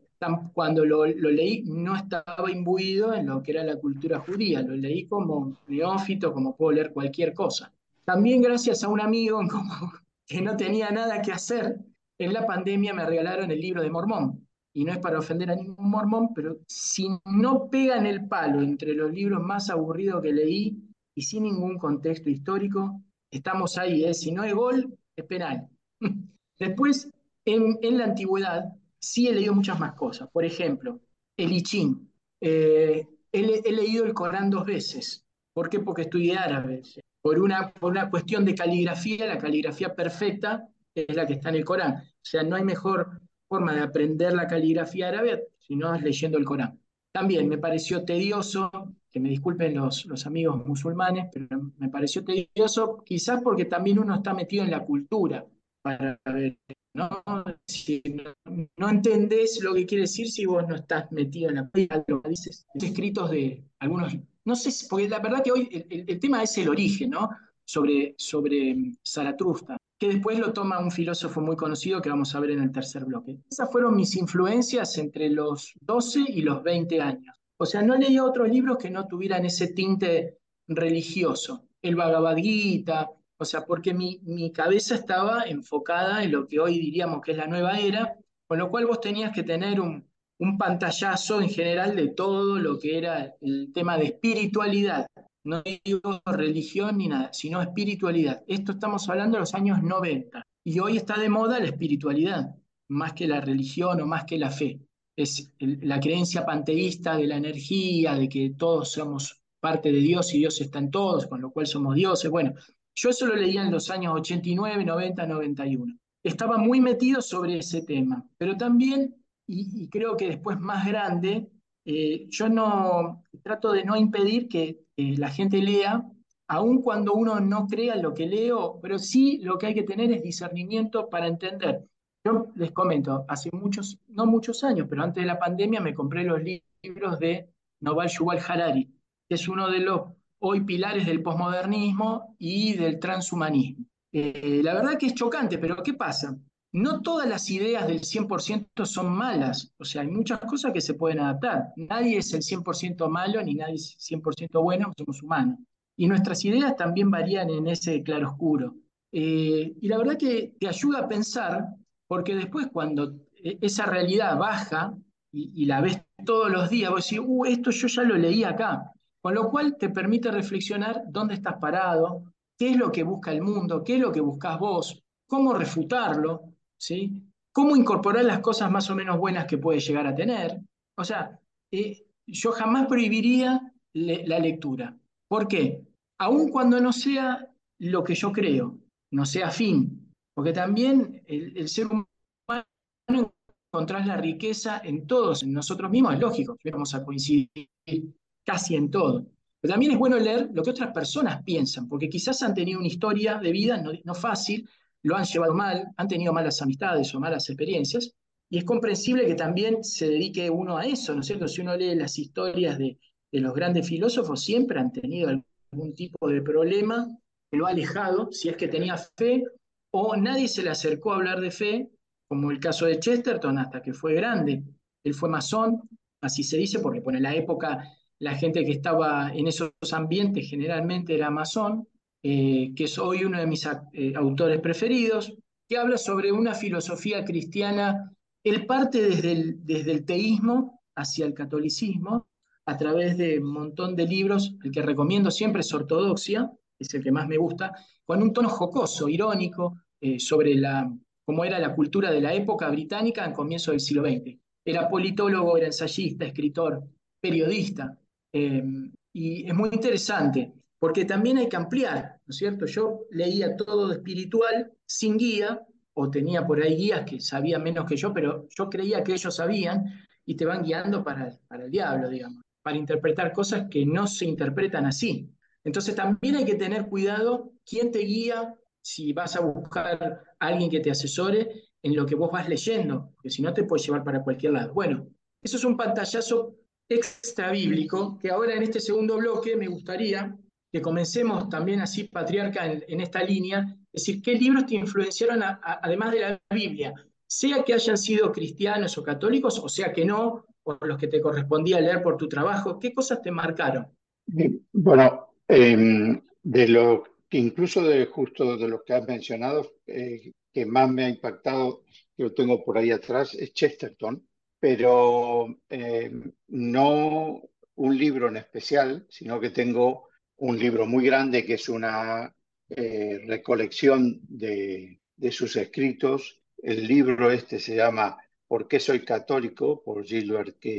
cuando lo, leí no estaba imbuido en lo que era la cultura judía, lo leí como neófito, como puedo leer cualquier cosa. También gracias a un amigo <laughs> que no tenía nada que hacer, en la pandemia me regalaron el libro de Mormón. Y no es para ofender a ningún mormón, pero si no pegan el palo entre los libros más aburridos que leí y sin ningún contexto histórico, estamos ahí. ¿eh? Si no es gol, es penal. <laughs> Después, en, la antigüedad, sí he leído muchas más cosas. Por ejemplo, el I Ching. Eh, he, he, leído el Corán dos veces. ¿Por qué? Porque estudié árabe por una, por una cuestión de caligrafía, la caligrafía perfecta es la que está en el Corán. O sea, no hay mejor forma de aprender la caligrafía árabe sino leyendo el Corán. También me pareció tedioso, que me disculpen los, los amigos musulmanes, pero me pareció tedioso quizás porque también uno está metido en la cultura para ver, ¿no? Si no, entendés lo que quiere decir si vos no estás metido en la lo dices, escritos de algunos no sé, porque la verdad que hoy el, tema es el origen, ¿no? Sobre, sobre mm, Zaratustra, que después lo toma un filósofo muy conocido que vamos a ver en el tercer bloque. Esas fueron mis influencias entre los 12 y los 20 años. O sea, no leía otros libros que no tuvieran ese tinte religioso. El Bhagavad Gita, o sea, porque mi, mi cabeza estaba enfocada en lo que hoy diríamos que es la nueva era, con lo cual vos tenías que tener un, un pantallazo en general de todo lo que era el tema de espiritualidad. No digo religión ni nada, sino espiritualidad. Esto estamos hablando de los años 90. Y hoy está de moda la espiritualidad, más que la religión o más que la fe. Es la creencia panteísta de la energía, de que todos somos parte de Dios y Dios está en todos, con lo cual somos dioses. Bueno, yo eso lo leía en los años 89, 90, 91. Estaba muy metido sobre ese tema, pero también y, creo que después más grande, eh, yo no trato de no impedir que la gente lea, aun cuando uno no crea lo que leo, pero sí lo que hay que tener es discernimiento para entender. Yo les comento, hace muchos, no muchos años, pero antes de la pandemia me compré los libros de Noval Yuval Harari, que es uno de los hoy pilares del posmodernismo y del transhumanismo. Eh, la verdad que es chocante, pero ¿qué pasa? no todas las ideas del 100% son malas, o sea, hay muchas cosas que se pueden adaptar. Nadie es el 100% malo ni nadie es 100% bueno, somos humanos. Y nuestras ideas también varían en ese claroscuro. Eh, y la verdad que te ayuda a pensar, porque después cuando e, esa realidad baja y, la ves todos los días, vos decís, uh, esto yo ya lo leí acá. Con lo cual te permite reflexionar dónde estás parado, qué es lo que busca el mundo, qué es lo que buscas vos, cómo refutarlo, ¿sí? ¿Cómo incorporar las cosas más o menos buenas que puede llegar a tener? O sea, eh, yo jamás prohibiría la lectura. ¿Por qué? Aun cuando no sea lo que yo creo, no sea fin, porque también el, ser humano encontrar la riqueza en todos, en nosotros mismos, es lógico, vamos a coincidir casi en todo. Pero también es bueno leer lo que otras personas piensan, porque quizás han tenido una historia de vida no, fácil, lo han llevado mal, han tenido malas amistades o malas experiencias, y es comprensible que también se dedique uno a eso, ¿no es cierto? Si uno lee las historias de, los grandes filósofos, siempre han tenido algún tipo de problema que lo ha alejado, si es que tenía fe, o nadie se le acercó a hablar de fe, como el caso de Chesterton, hasta que fue grande. Él fue masón, así se dice, porque en la época la gente que estaba en esos ambientes generalmente era masón, eh, que es hoy uno de mis eh, autores preferidos, que habla sobre una filosofía cristiana. Él parte desde el, desde el teísmo hacia el catolicismo a través de un montón de libros. El que recomiendo siempre es Ortodoxia, es el que más me gusta, con un tono jocoso, irónico, eh, sobre la, cómo era la cultura de la época británica en comienzo del siglo XX. Era politólogo, era ensayista, escritor, periodista. Y es muy interesante porque también hay que ampliar, ¿no es cierto? Yo leía todo espiritual sin guía, o tenía por ahí guías que sabían menos que yo, pero yo creía que ellos sabían y te van guiando para, para el diablo, digamos, para interpretar cosas que no se interpretan así. Entonces también hay que tener cuidado quién te guía, si vas a buscar alguien que te asesore en lo que vos vas leyendo, porque si no te puede llevar para cualquier lado. Bueno, eso es un pantallazo extra bíblico que ahora en este segundo bloque me gustaría que comencemos también así, patriarca, en, esta línea, es decir, qué libros te influenciaron además de la Biblia, sea que hayan sido cristianos o católicos, o sea que no, o los que te correspondía leer por tu trabajo, ¿qué cosas te marcaron? Bueno, em, de lo que incluso de justo de los que has mencionado, eh, que más me ha impactado, que lo tengo por ahí atrás, es Chesterton, pero em, no un libro en especial, sino que tengo un libro muy grande que es una eh, recolección de, sus escritos. El libro este se llama ¿Por qué soy católico? por Gilbert K.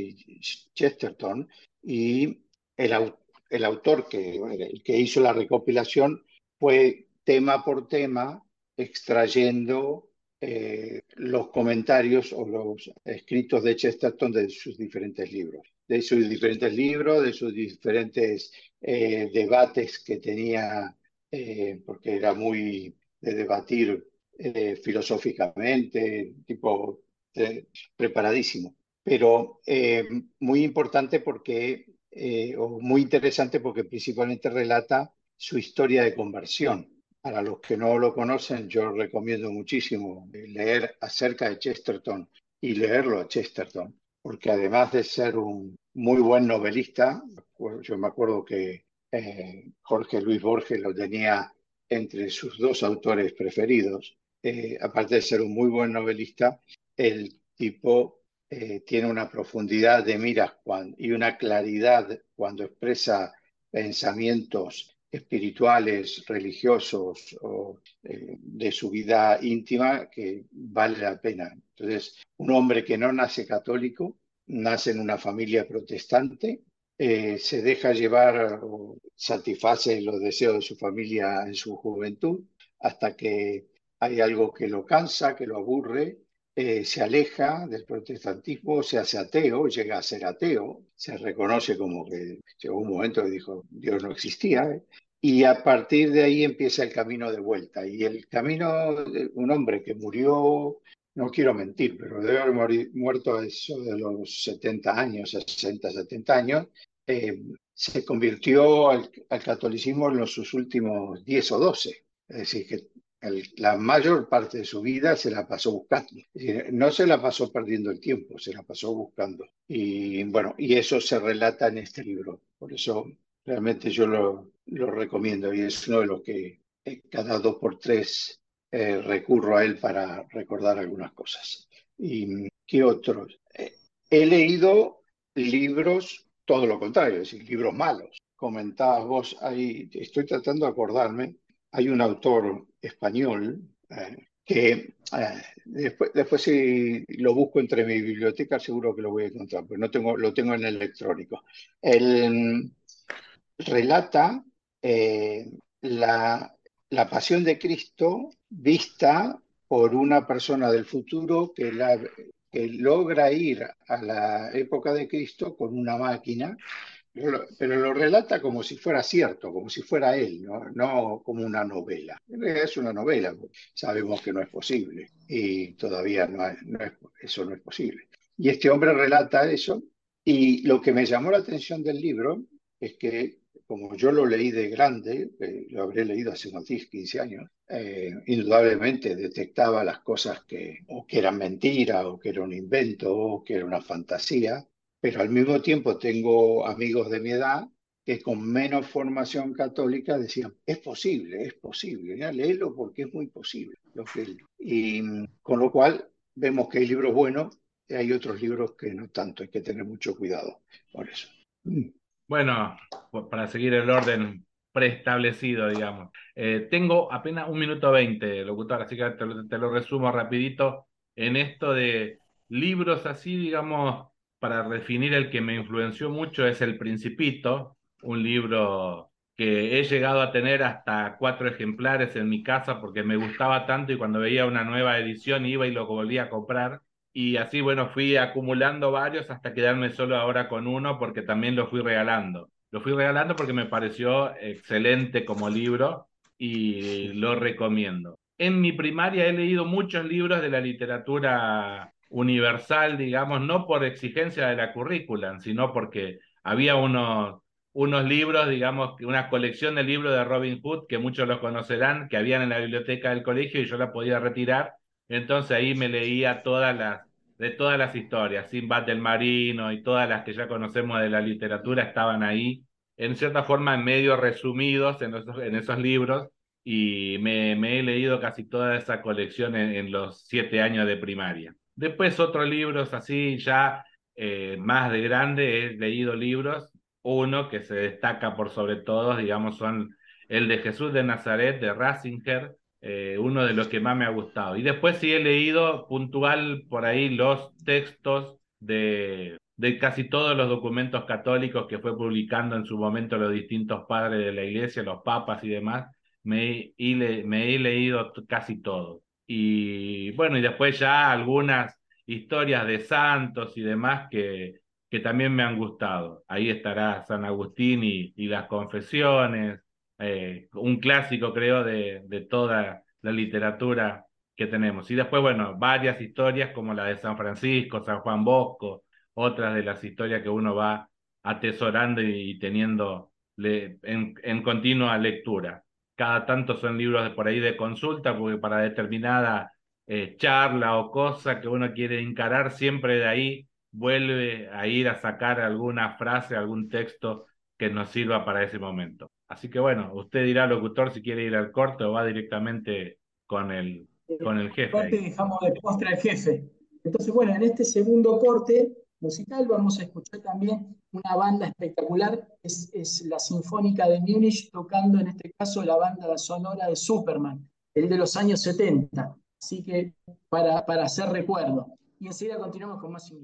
Chesterton y el, el autor que, que hizo la recopilación fue tema por tema extrayendo eh, los comentarios o los escritos de Chesterton de sus diferentes libros de sus diferentes libros, de sus diferentes eh, debates que tenía, eh, porque era muy de debatir eh, filosóficamente, tipo preparadísimo. Pero muy importante porque, o muy interesante porque principalmente relata su historia de conversión. Para los que no lo conocen, yo recomiendo muchísimo leer acerca de Chesterton y leerlo a Chesterton, porque además de ser un muy buen novelista, yo me acuerdo que eh, Jorge Luis Borges lo tenía entre sus dos autores preferidos, eh, aparte de ser un muy buen novelista, el tipo eh, tiene una profundidad de miras y una claridad cuando expresa pensamientos espirituales, religiosos o eh, de su vida íntima que vale la pena. Entonces, un hombre que no nace católico, nace en una familia protestante, eh, se deja llevar o satisface los deseos de su familia en su juventud, hasta que hay algo que lo cansa, que lo aburre, eh, se aleja del protestantismo, se hace ateo, llega a ser ateo, se reconoce como que llegó un momento que dijo Dios no existía, y a partir de ahí empieza el camino de vuelta. Y el camino de un hombre que murió, no quiero mentir, pero debe haber muerto a eso de los 70 años, 60, 70 años, eh, se convirtió al, al, catolicismo en los, sus últimos 10 o 12. Es decir, que la mayor parte de su vida se la pasó buscando. no se la pasó perdiendo el tiempo, se la pasó buscando. Y bueno, y eso se relata en este libro. Por eso realmente yo lo, lo recomiendo y es uno de los que eh, cada dos por tres eh, recurro a él para recordar algunas cosas. ¿Y qué otros? Eh, he leído libros, todo lo contrario, es decir, libros malos. Comentabas vos ahí, estoy tratando de acordarme, hay un autor español eh, que eh, después, después si lo busco entre mi biblioteca seguro que lo voy a encontrar, pero no tengo, lo tengo en electrónico. Él relata eh, la, la, pasión de Cristo vista por una persona del futuro que logra ir a la época de Cristo con una máquina pero lo relata como si fuera cierto, como si fuera él, no, no como una novela. Es una novela, sabemos que no es posible y todavía no, no es, eso no es posible. Y este hombre relata eso y lo que me llamó la atención del libro es que como yo lo leí de grande, eh, lo habré leído hace unos 10, 15 años, eh, indudablemente detectaba las cosas que o que eran mentira, o que era un invento, o que era una fantasía, pero al mismo tiempo tengo amigos de mi edad que con menos formación católica decían, es posible, es posible, ¿ya? léelo porque es muy posible. Lo que y con lo cual vemos que hay libros buenos y hay otros libros que no tanto, hay que tener mucho cuidado por eso. Mm. Bueno, para seguir el orden preestablecido, digamos. Eh, tengo apenas un minuto veinte, locutor, así que te te lo resumo rapidito en esto de libros así, digamos, para definir el que me influenció mucho es El Principito, un libro que he llegado a tener hasta cuatro ejemplares en mi casa porque me gustaba tanto y cuando veía una nueva edición iba y lo volvía a comprar. Y así, bueno, fui acumulando varios hasta quedarme solo ahora con uno porque también lo fui regalando. Lo fui regalando porque me pareció excelente como libro y lo recomiendo. En mi primaria he leído muchos libros de la literatura universal, digamos, no por exigencia de la currícula, sino porque había unos, unos libros, digamos, una colección de libros de Robin Hood, que muchos los conocerán, que habían en la biblioteca del colegio y yo la podía retirar. Entonces ahí me leía todas las, de todas las historias, Sinbad del Marino y todas las que ya conocemos de la literatura estaban ahí, en cierta forma en medio resumidos en esos, en esos libros, y me, me, he leído casi toda esa colección en los siete años de primaria. Después otros libros así ya eh, más de grande, he leído libros, uno que se destaca por sobre todos, digamos, son el de Jesús de Nazaret, de Ratzinger, eh, uno de los que más me ha gustado. Y después sí he leído puntual por ahí los textos de, de casi todos los documentos católicos que fue publicando en su momento los distintos padres de la iglesia, los papas y demás, me, me he leído casi todos. Y bueno, y después ya algunas historias de santos y demás que, que también me han gustado. Ahí estará San Agustín y, y las confesiones, eh, un clásico creo de, de toda la literatura que tenemos. Y después, bueno, varias historias como la de San Francisco, San Juan Bosco, otras de las historias que uno va atesorando y, teniendo en, en continua lectura cada tanto son libros de por ahí de consulta, porque para determinada eh, charla o cosa que uno quiere encarar, siempre de ahí vuelve a ir a sacar alguna frase, algún texto que nos sirva para ese momento. Así que bueno, usted dirá, locutor, si quiere ir al corte o va directamente con el, con el jefe. Corte dejamos de postre al jefe. Entonces, bueno, en este segundo corte musical vamos a escuchar también una banda espectacular, es, la Sinfónica de Múnich, tocando en este caso la banda sonora de Superman, el de los años 70. Así que para, para hacer recuerdo. Y enseguida continuamos con más sin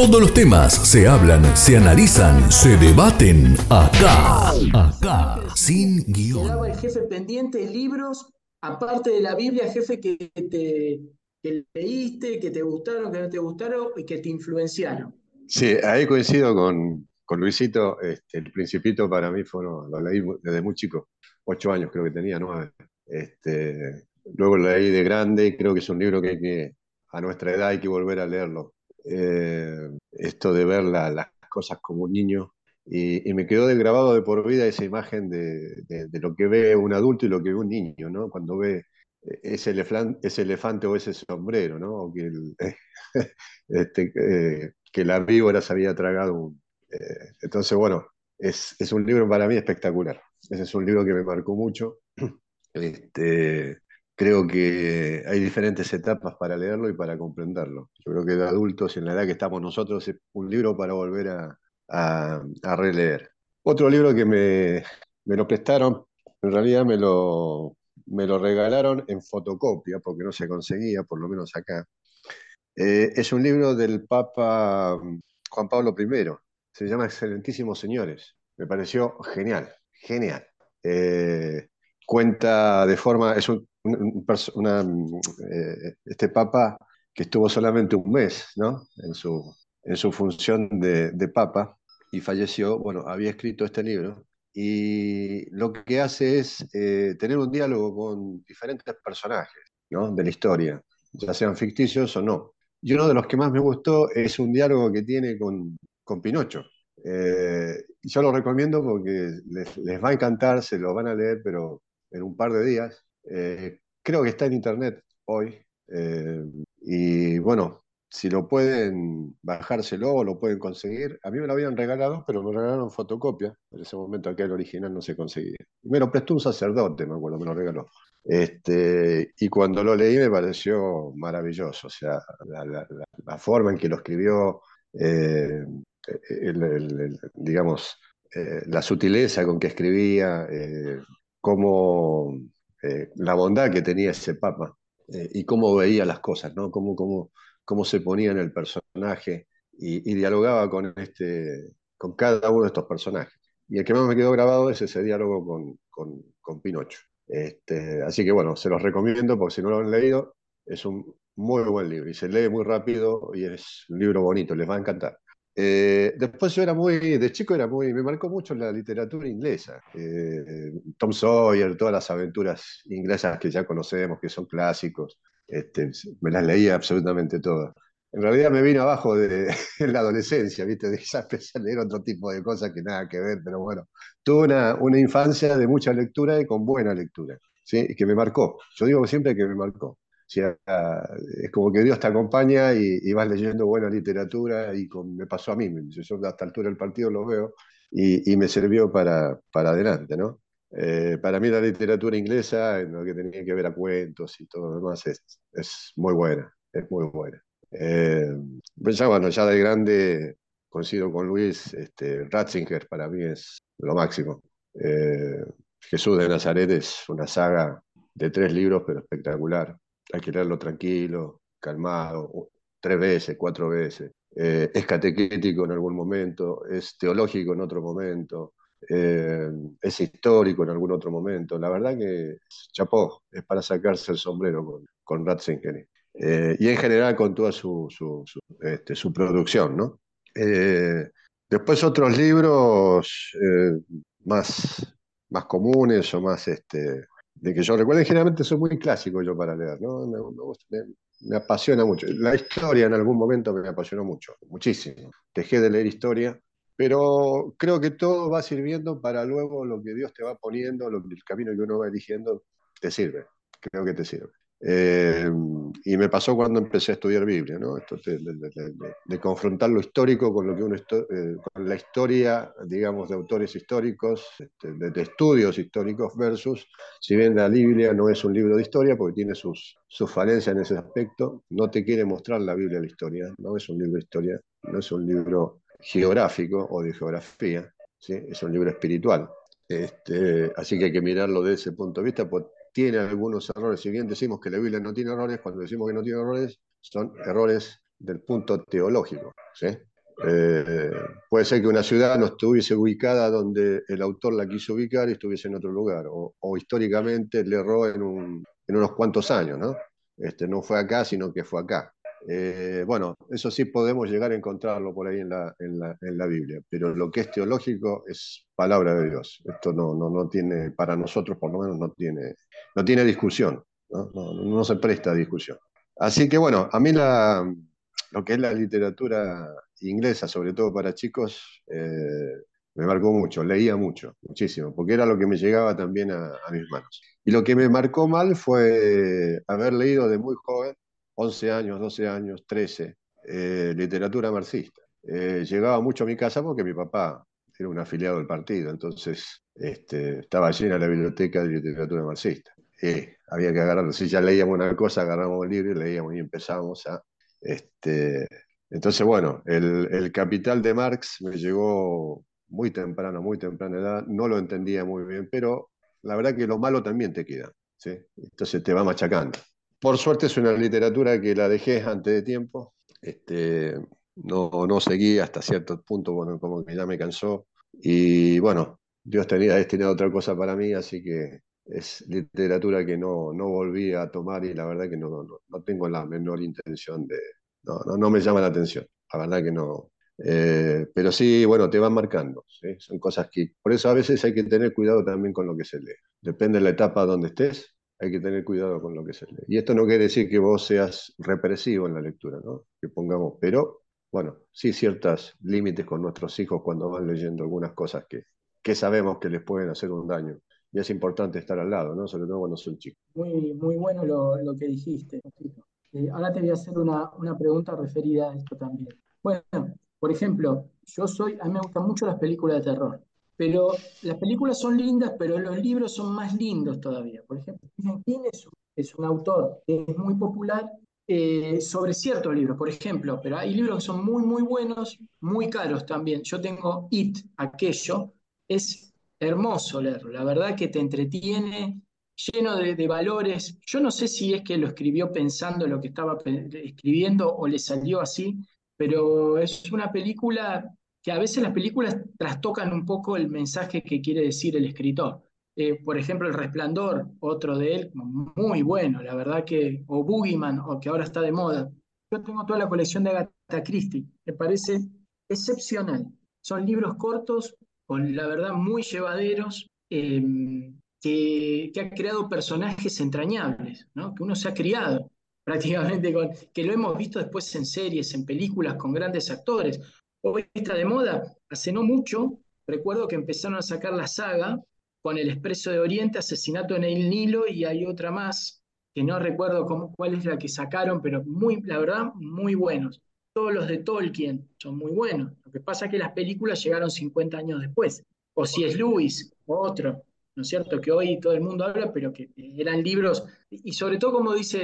Todos los temas se hablan, se analizan, se debaten acá. Acá, sin guion. Quedaba el jefe pendiente libros, aparte de la Biblia, jefe, que te que leíste, que te gustaron, que no te gustaron y que te influenciaron. Sí, ahí coincido con, con Luisito. Este, el Principito para mí fue, lo leí desde muy chico, ocho años creo que tenía, nueve. Este, luego lo leí de grande y creo que es un libro que, que a nuestra edad hay que volver a leerlo. Eh, esto de ver las cosas como un niño. Y, me quedó de grabado de por vida esa imagen de, de, lo que ve un adulto y lo que ve un niño, ¿no? Cuando ve ese, elefante, ese elefante o ese sombrero, ¿no? que, <laughs> este, eh, que la víbora se había tragado. Un, eh, entonces, bueno, es, es, un libro para mí espectacular. Ese es un libro que me marcó mucho. <clears throat> Este, creo que hay diferentes etapas para leerlo y para comprenderlo. Yo creo que de adultos, en la edad que estamos nosotros, es un libro para volver a, a, a releer. Otro libro que me, lo prestaron, en realidad me lo, me lo regalaron en fotocopia, porque no se conseguía, por lo menos acá. Eh, es un libro del Papa mm, Juan Pablo I, se llama Excelentísimos Señores. Me pareció genial, genial. Eh, cuenta de forma, es un, una, mm, eh, este Papa que estuvo solamente un mes ¿no? en, su, en su función de, de Papa y falleció, bueno, había escrito este libro y lo que hace es eh, tener un diálogo con diferentes personajes ¿no? de la historia, ya sean ficticios o no. Y uno de los que más me gustó es un diálogo que tiene con, con Pinocho. Eh, yo lo recomiendo porque les, les, va a encantar, se lo van a leer, pero en un par de días. Eh, creo que está en internet hoy. y bueno, si lo pueden bajárselo o lo pueden conseguir. A mí me lo habían regalado, pero me regalaron fotocopia. En ese momento aquel el original no se conseguía. me lo prestó un sacerdote, me acuerdo, me lo regaló. Este, y cuando lo leí me pareció maravilloso, o sea, la, forma en que lo escribió, eh, digamos, eh, la sutileza con que escribía, eh, cómo, la bondad que tenía ese papa y cómo veía las cosas, ¿no? Cómo, cómo, cómo se ponía en el personaje y, dialogaba con, este, con cada uno de estos personajes. Y el que más me quedó grabado es ese diálogo con, con, con Pinocho. Este, así que bueno, se los recomiendo porque si no lo han leído, es un muy buen libro y se lee muy rápido y es un libro bonito, les va a encantar. Eh, después yo era muy, de chico era muy, me marcó mucho la literatura inglesa. Eh, Tom Sawyer, todas las aventuras inglesas que ya conocemos, que son clásicos. Este, me las leía absolutamente todas. En realidad me vino abajo de, <laughs> la adolescencia, ¿viste? Ya empecé a leer otro tipo de cosas que nada que ver, pero bueno, tuve una, una infancia de mucha lectura y con buena lectura, ¿sí? Que me marcó. Yo digo siempre que me marcó. Es como que Dios te acompaña y, vas leyendo buena literatura y me pasó a mí, yo a esta altura del partido lo veo y, y me sirvió para, para adelante, ¿no? Eh, para mí la literatura inglesa, en lo que tenía que ver a cuentos y todo lo demás, es, es muy buena, es muy buena. Eh, pues ya, bueno, ya de grande coincido con Luis, este, Ratzinger para mí es lo máximo. Eh, Jesús de Nazaret es una saga de tres libros, pero espectacular. Hay que leerlo tranquilo, calmado, tres veces, cuatro veces. es catequético en algún momento, es teológico en otro momento, eh, es histórico en algún otro momento. La verdad que chapó, es para sacarse el sombrero con, con Ratzinger. Eh, y en general con toda su, su, este, producción, ¿no? Eh, después otros libros más, más comunes o más este, de que yo recuerdo, generalmente son muy clásicos yo para leer, ¿no? Me, me, apasiona mucho. La historia en algún momento me apasionó mucho, muchísimo. Dejé de leer historia pero creo que todo va sirviendo para luego lo que Dios te va poniendo, lo, el camino que uno va eligiendo, te sirve. Creo que te sirve. Eh, y me pasó cuando empecé a estudiar Biblia, ¿no? Esto de, confrontar lo histórico con lo que uno eh, con la historia, digamos, de autores históricos, este, de, estudios históricos versus, si bien la Biblia no es un libro de historia porque tiene sus, falencias en ese aspecto, no te quiere mostrar la Biblia la historia, no es un libro de historia, no es un libro geográfico o de geografía, ¿sí? es un libro espiritual. Este, así que hay que mirarlo desde ese punto de vista, pues tiene algunos errores. Si bien decimos que la Biblia no tiene errores, cuando decimos que no tiene errores, son errores del punto teológico. ¿sí? Eh, puede ser que una ciudad no estuviese ubicada donde el autor la quiso ubicar y estuviese en otro lugar, o, históricamente le erró en, en, unos cuantos años, ¿no? Este, no fue acá, sino que fue acá. Eh, bueno, eso sí podemos llegar a encontrarlo por ahí en la, en, la, en la, Biblia, pero lo que es teológico es palabra de Dios. Esto no, no, no tiene, para nosotros por lo menos, no tiene, no tiene discusión, ¿no? No, no se presta a discusión. Así que bueno, a mí la, lo que es la literatura inglesa, sobre todo para chicos, eh, me marcó mucho, leía mucho, muchísimo, porque era lo que me llegaba también a, mis manos. Y lo que me marcó mal fue haber leído de muy joven, 11 años, 12 años, 13, eh, literatura marxista. Eh, llegaba mucho a mi casa porque mi papá era un afiliado del partido, entonces este, estaba llena la biblioteca de literatura marxista. había que agarrarlo, si ya leíamos una cosa, agarramos el libro y leíamos y empezamos a este, entonces, bueno, el, capital de Marx me llegó muy temprano, muy temprana edad, no lo entendía muy bien, pero la verdad que lo malo también te queda, entonces te va machacando. Por suerte es una literatura que la dejé antes de tiempo, este, no, no seguí hasta cierto punto, bueno, como que ya me cansó, y bueno, Dios tenía destinado otra cosa para mí, así que es literatura que no, no volví a tomar y la verdad que no, no, tengo la menor intención de... No, no, me llama la atención, la verdad que no. Eh, pero sí, bueno, te van marcando, son cosas que... Por eso a veces hay que tener cuidado también con lo que se lee. Depende de la etapa donde estés, hay que tener cuidado con lo que se lee. Y esto no quiere decir que vos seas represivo en la lectura, ¿no? Que pongamos, pero bueno, sí ciertos límites con nuestros hijos cuando van leyendo algunas cosas que, que sabemos que les pueden hacer un daño y es importante estar al lado, ¿no? Sobre todo cuando son chicos. Muy, muy bueno lo, lo que dijiste. Eh, ahora te voy a hacer una, una, pregunta referida a esto también. Bueno, por ejemplo, yo soy, a mí me gustan mucho las películas de terror, pero las películas son lindas, pero los libros son más lindos todavía. Por ejemplo, Stephen King es, es un autor que es muy popular eh, sobre ciertos libros, por ejemplo, pero hay libros que son muy, muy buenos, muy caros también. Yo tengo It, aquello, es hermoso leerlo, la verdad que te entretiene, lleno de, valores. Yo no sé si es que lo escribió pensando lo que estaba escribiendo o le salió así, pero es una película que a veces las películas trastocan un poco el mensaje que quiere decir el escritor. Eh, por ejemplo, El Resplandor, otro de él, muy bueno, la verdad que, o Boogeyman, o que ahora está de moda. Yo tengo toda la colección de Agatha Christie, me parece excepcional. Son libros cortos, con la verdad muy llevaderos, em, que, que, ha creado personajes entrañables, ¿no? que uno se ha criado <laughs> prácticamente con, que lo hemos visto después en series, en películas con grandes actores. Hoy está de moda, hace no mucho, recuerdo que empezaron a sacar la saga con El Expreso de Oriente, Asesinato en el Nilo, y hay otra más, que no recuerdo cómo, cuál es la que sacaron, pero muy, la verdad, muy buenos todos los de Tolkien son muy buenos. Lo que pasa es que las películas llegaron 50 años después. O si es Lewis, otro, ¿no es cierto? Que hoy todo el mundo habla, pero que eran libros, y sobre todo, como dice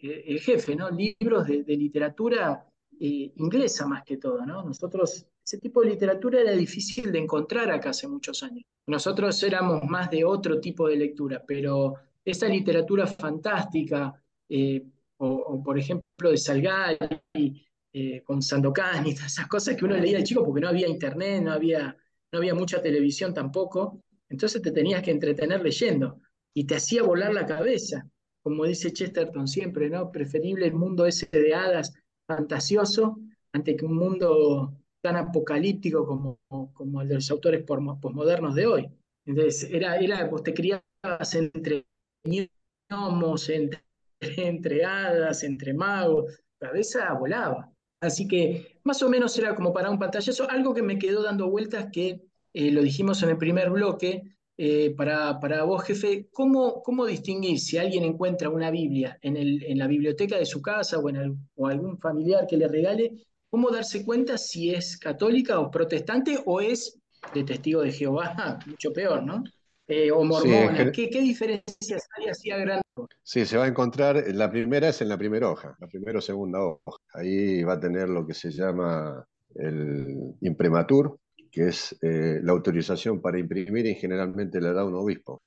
eh, el jefe, ¿no? Libros de, literatura eh, inglesa más que todo, ¿no? Nosotros, ese tipo de literatura era difícil de encontrar acá hace muchos años. Nosotros éramos más de otro tipo de lectura, pero esa literatura fantástica, eh, o, por ejemplo de Salgari, eh, con Sandokan y todas esas cosas que uno leía de chico porque no había internet, no había, no había mucha televisión tampoco. Entonces te tenías que entretener leyendo y te hacía volar la cabeza. Como dice Chesterton siempre, ¿no? Preferible el mundo ese de hadas fantasioso ante un mundo tan apocalíptico como, como el de los autores posmodernos de hoy. Entonces, era, era, te criabas entre gnomos, entre, entre hadas, entre magos, la cabeza volaba. Así que más o menos era como para un pantallazo. Algo que me quedó dando vueltas que eh, lo dijimos en el primer bloque, eh, para, para, vos, jefe, ¿cómo, ¿cómo, distinguir si alguien encuentra una Biblia en, el, en la biblioteca de su casa o, en o algún familiar que le regale? ¿Cómo darse cuenta si es católica o protestante o es de testigo de Jehová? <laughs> Mucho peor, ¿no? Eh, o mormona. ¿Qué, diferencias hay así a gran Sí, se va a encontrar, la primera es en la primera hoja, la primera o segunda hoja. Ahí va a tener lo que se llama el imprimatur, que es eh, la autorización para imprimir y generalmente le da un obispo,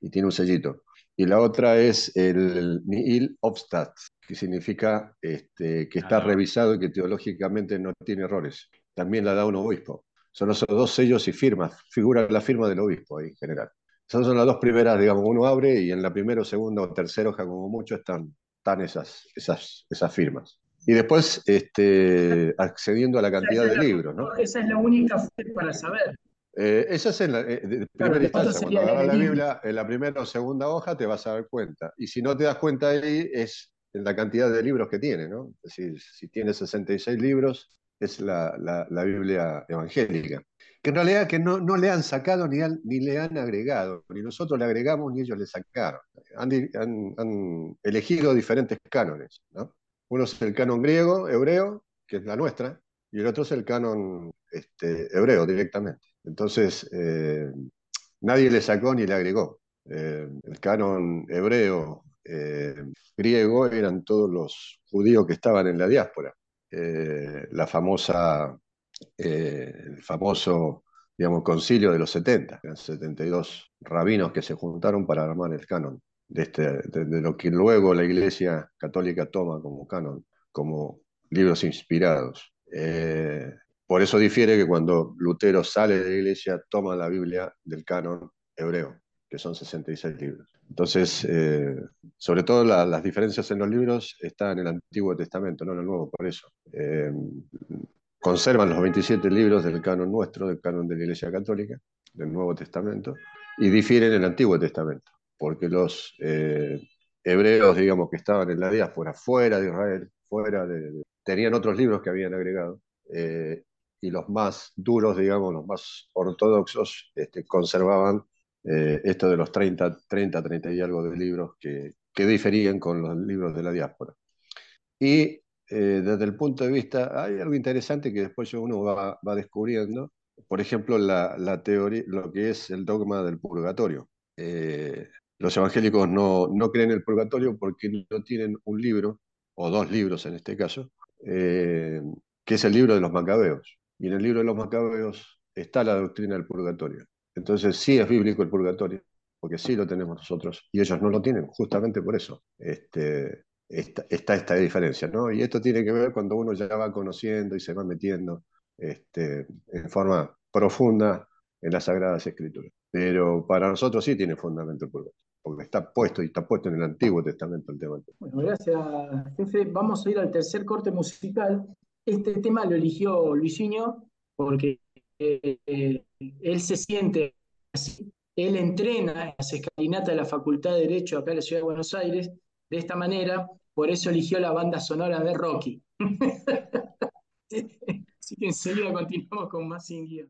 y tiene un sellito. Y la otra es el Nihil Obstat, que significa este, que está revisado y que teológicamente no tiene errores. También la da un obispo. Son esos dos sellos y firmas, figura la firma del obispo ahí en general. Esas son las dos primeras, digamos, uno abre y en la primera, segunda o tercera hoja, como mucho, están, están esas, esas, esas firmas. Y después este, accediendo a la cantidad de libros. ¿no? Esa es la única fuente para saber. Eh, esa es en la eh, primera instancia. Cuando agarras la Biblia, en la primera o segunda hoja te vas a dar cuenta. Y si no te das cuenta ahí, es en la cantidad de libros que tiene. ¿no? Es decir, si tiene 66 libros, es la, la, Biblia evangélica. Que en realidad que no, no le han sacado ni, ni le han agregado, ni nosotros le agregamos ni ellos le sacaron. Han, han, han elegido diferentes cánones. ¿no? Uno es el canon griego, hebreo, que es la nuestra, y el otro es el canon este, hebreo directamente. Entonces, eh, nadie le sacó ni le agregó. Eh, el canon hebreo, eh, griego, eran todos los judíos que estaban en la diáspora. la famosa, el famoso digamos, concilio de los 70, eran 72 rabinos que se juntaron para armar el canon de, este, de, lo que luego la Iglesia Católica toma como canon, como libros inspirados. Eh, por eso difiere que cuando Lutero sale de la Iglesia, toma la Biblia del canon hebreo, que son 66 libros. Entonces, eh, sobre todo las diferencias en los libros están en el Antiguo Testamento, no en el Nuevo, por eso. Eh, conservan los 27 libros del canon nuestro, del canon de la Iglesia Católica, del Nuevo Testamento, y difieren en el Antiguo Testamento porque los eh, hebreos, digamos, que estaban en la diáspora, fuera de Israel, fuera de, tenían otros libros que habían agregado, eh, y los más duros, digamos, los más ortodoxos, este, conservaban eh, esto de los 30, 30, 30 y algo de libros que, que diferían con los libros de la diáspora. Y desde el punto de vista, hay algo interesante que después uno va, descubriendo, por ejemplo, la, teoría, lo que es el dogma del purgatorio. Los evangélicos no, no creen en el purgatorio porque no tienen un libro, o dos libros en este caso, eh, que es el libro de los macabeos. Y en el libro de los macabeos está la doctrina del purgatorio. Entonces sí es bíblico el purgatorio, porque sí lo tenemos nosotros, y ellos no lo tienen, justamente por eso. Este, está, esta diferencia, ¿no? Y esto tiene que ver cuando uno ya va conociendo y se va metiendo este, en forma profunda en las Sagradas Escrituras. Pero para nosotros sí tiene fundamento el purgatorio porque está puesto y está puesto en el Antiguo Testamento el tema. Bueno, gracias, jefe. Vamos a ir al tercer corte musical. Este tema lo eligió Luisinho porque eh, él se siente así. Él entrena en las escalinatas de la Facultad de Derecho acá en la Ciudad de Buenos Aires de esta manera, por eso eligió la banda sonora de Rocky. <laughs> Así que enseguida continuamos con más sin guía.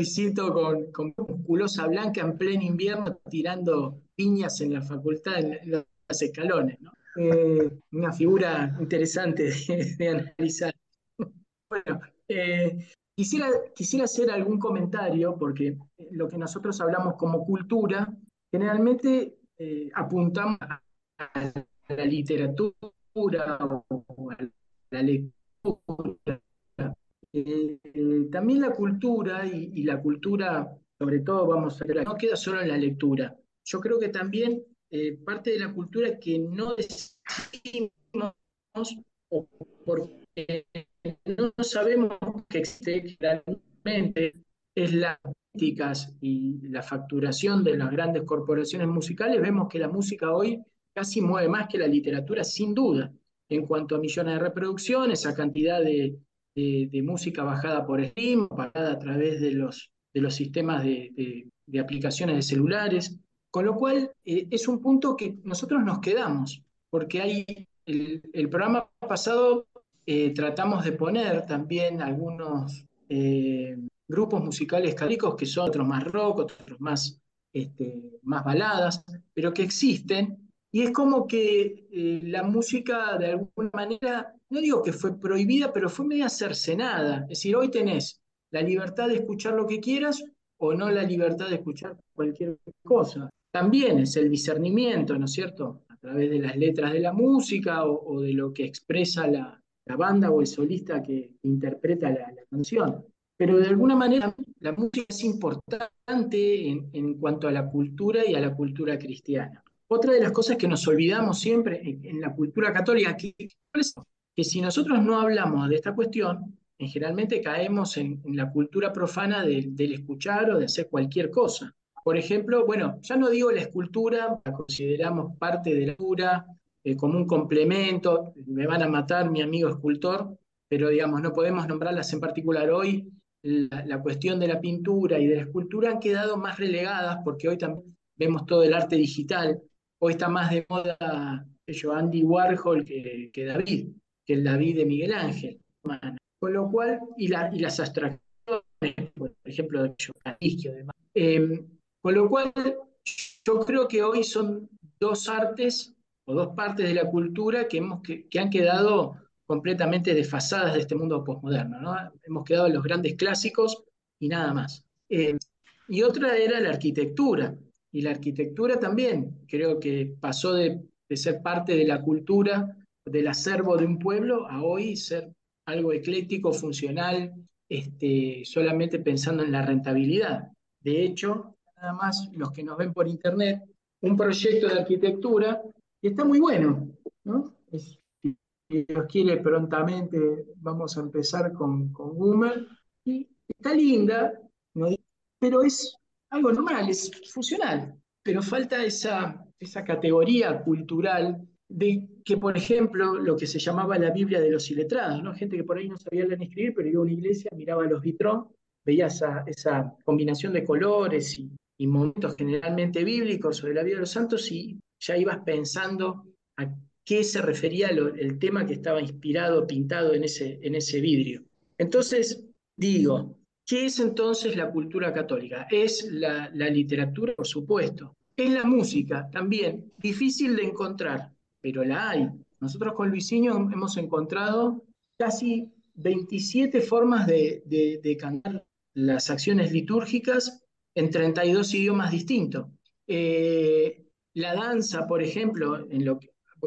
Luisito con, con musculosa blanca en pleno invierno tirando piñas en la facultad, en, los escalones. Eh, una figura interesante de, analizar. Bueno, eh, quisiera, quisiera hacer algún comentario porque lo que nosotros hablamos como cultura, generalmente apuntamos a la literatura o a la lectura. Eh, también la cultura y, la cultura, sobre todo, vamos a ver, no queda solo en la lectura. Yo creo que también eh, parte de la cultura que no decimos o porque no sabemos que existe claramente es las políticas y la facturación de las grandes corporaciones musicales, vemos que la música hoy casi mueve más que la literatura, sin duda, en cuanto a millones de reproducciones, a cantidad de, música bajada por stream, bajada a través de los, de los sistemas de, aplicaciones de celulares, con lo cual eh, es un punto que nosotros nos quedamos, porque hay el, programa pasado eh, tratamos de poner también algunos eh, grupos musicales católicos que son otros más rock, otros más, este, más baladas, pero que existen y es como que eh, la música, de alguna manera, no digo que fue prohibida, pero fue media cercenada. Es decir, hoy tenés la libertad de escuchar lo que quieras o no la libertad de escuchar cualquier cosa. También es el discernimiento, ¿no es cierto? A través de las letras de la música o, de lo que expresa la, banda o el solista que interpreta la, canción. Pero de alguna manera la música es importante en cuanto a la cultura y a la cultura cristiana. Otra de las cosas que nos olvidamos siempre en, la cultura católica, que, que si nosotros no hablamos de esta cuestión, generalmente caemos en, la cultura profana del escuchar o de hacer cualquier cosa. Por ejemplo, bueno, ya no digo la escultura, la consideramos parte de la cultura, eh, como un complemento, me van a matar mi amigo escultor, pero digamos, no podemos nombrarlas en particular hoy. La, la, cuestión de la pintura y de la escultura han quedado más relegadas porque hoy también vemos todo el arte digital Hoy está más de moda yo, Andy Warhol que, que, David, que el David de Miguel Ángel. Con lo cual, y, la, y las abstracciones, por ejemplo, de y demás. Em, con lo cual, yo creo que hoy son dos artes o dos partes de la cultura que, hemos, que, han quedado completamente desfasadas de este mundo postmoderno. ¿no? Hemos quedado los grandes clásicos y nada más. Em, y otra era la arquitectura. Y la arquitectura también, creo que pasó de, ser parte de la cultura, del acervo de un pueblo, a hoy ser algo ecléctico, funcional, este, solamente pensando en la rentabilidad. De hecho, nada más los que nos ven por internet, un proyecto de arquitectura que está muy bueno, ¿no? si Dios quiere, prontamente vamos a empezar con, con y está linda, pero es algo normal, es funcional, pero falta esa, esa categoría cultural de que, por ejemplo, lo que se llamaba la Biblia de los iletrados, ¿no? gente que por ahí no sabía leer ni escribir, pero iba a una iglesia, miraba los vitrón, veía esa, esa combinación de colores y, momentos generalmente bíblicos sobre la vida de los santos y ya ibas pensando a qué se refería el tema que estaba inspirado, pintado en ese, en ese vidrio. Entonces, digo, ¿Qué es entonces la cultura católica? Es la, literatura, por supuesto. Es la música, también. Difícil de encontrar, pero la hay. Nosotros con Luisinho hemos encontrado casi 27 formas de, cantar las acciones litúrgicas en 32 idiomas distintos. Eh, la danza, por ejemplo,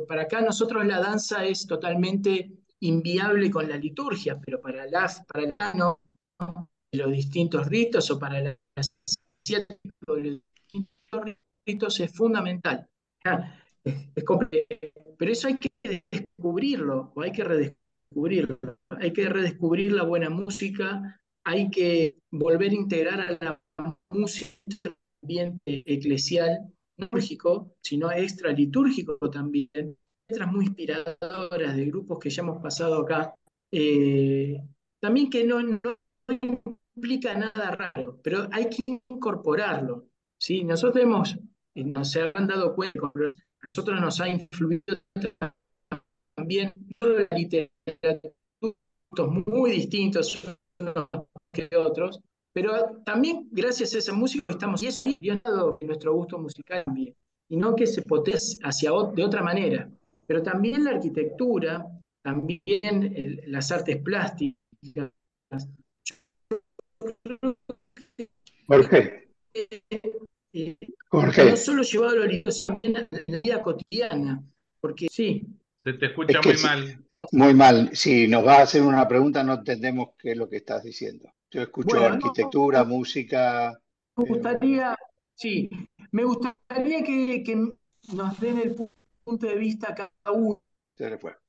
para acá nosotros la danza es totalmente inviable con la liturgia, pero para, las, para el no, los distintos ritos o para la los distintos ritos es fundamental. pero eso hay que descubrirlo, o hay que redescubrirlo. Hay que redescubrir la buena música, hay que volver a integrar a la música ambiente eclesial, no litúrgico, sino extra litúrgico también. Letras muy inspiradoras de grupos que ya hemos pasado acá. Eh, también que no, no implica nada raro, pero hay que incorporarlo. ¿sí? Nosotros hemos, nos han dado cuenta, nosotros nos ha influido también la literatura, muy distintos unos que otros, pero también gracias a esa música estamos y es que nuestro gusto musical también, y no que se potencie hacia de otra manera, pero también la arquitectura, también las artes plásticas. Jorge. Eh, Jorge. No solo llevado también a la vida cotidiana, porque sí. Se te escucha muy mal. Muy mal. Si nos vas a hacer una pregunta, no entendemos qué es lo que estás diciendo. Yo escucho arquitectura, música. Me gustaría, sí, me gustaría que, nos den el punto de vista cada uno.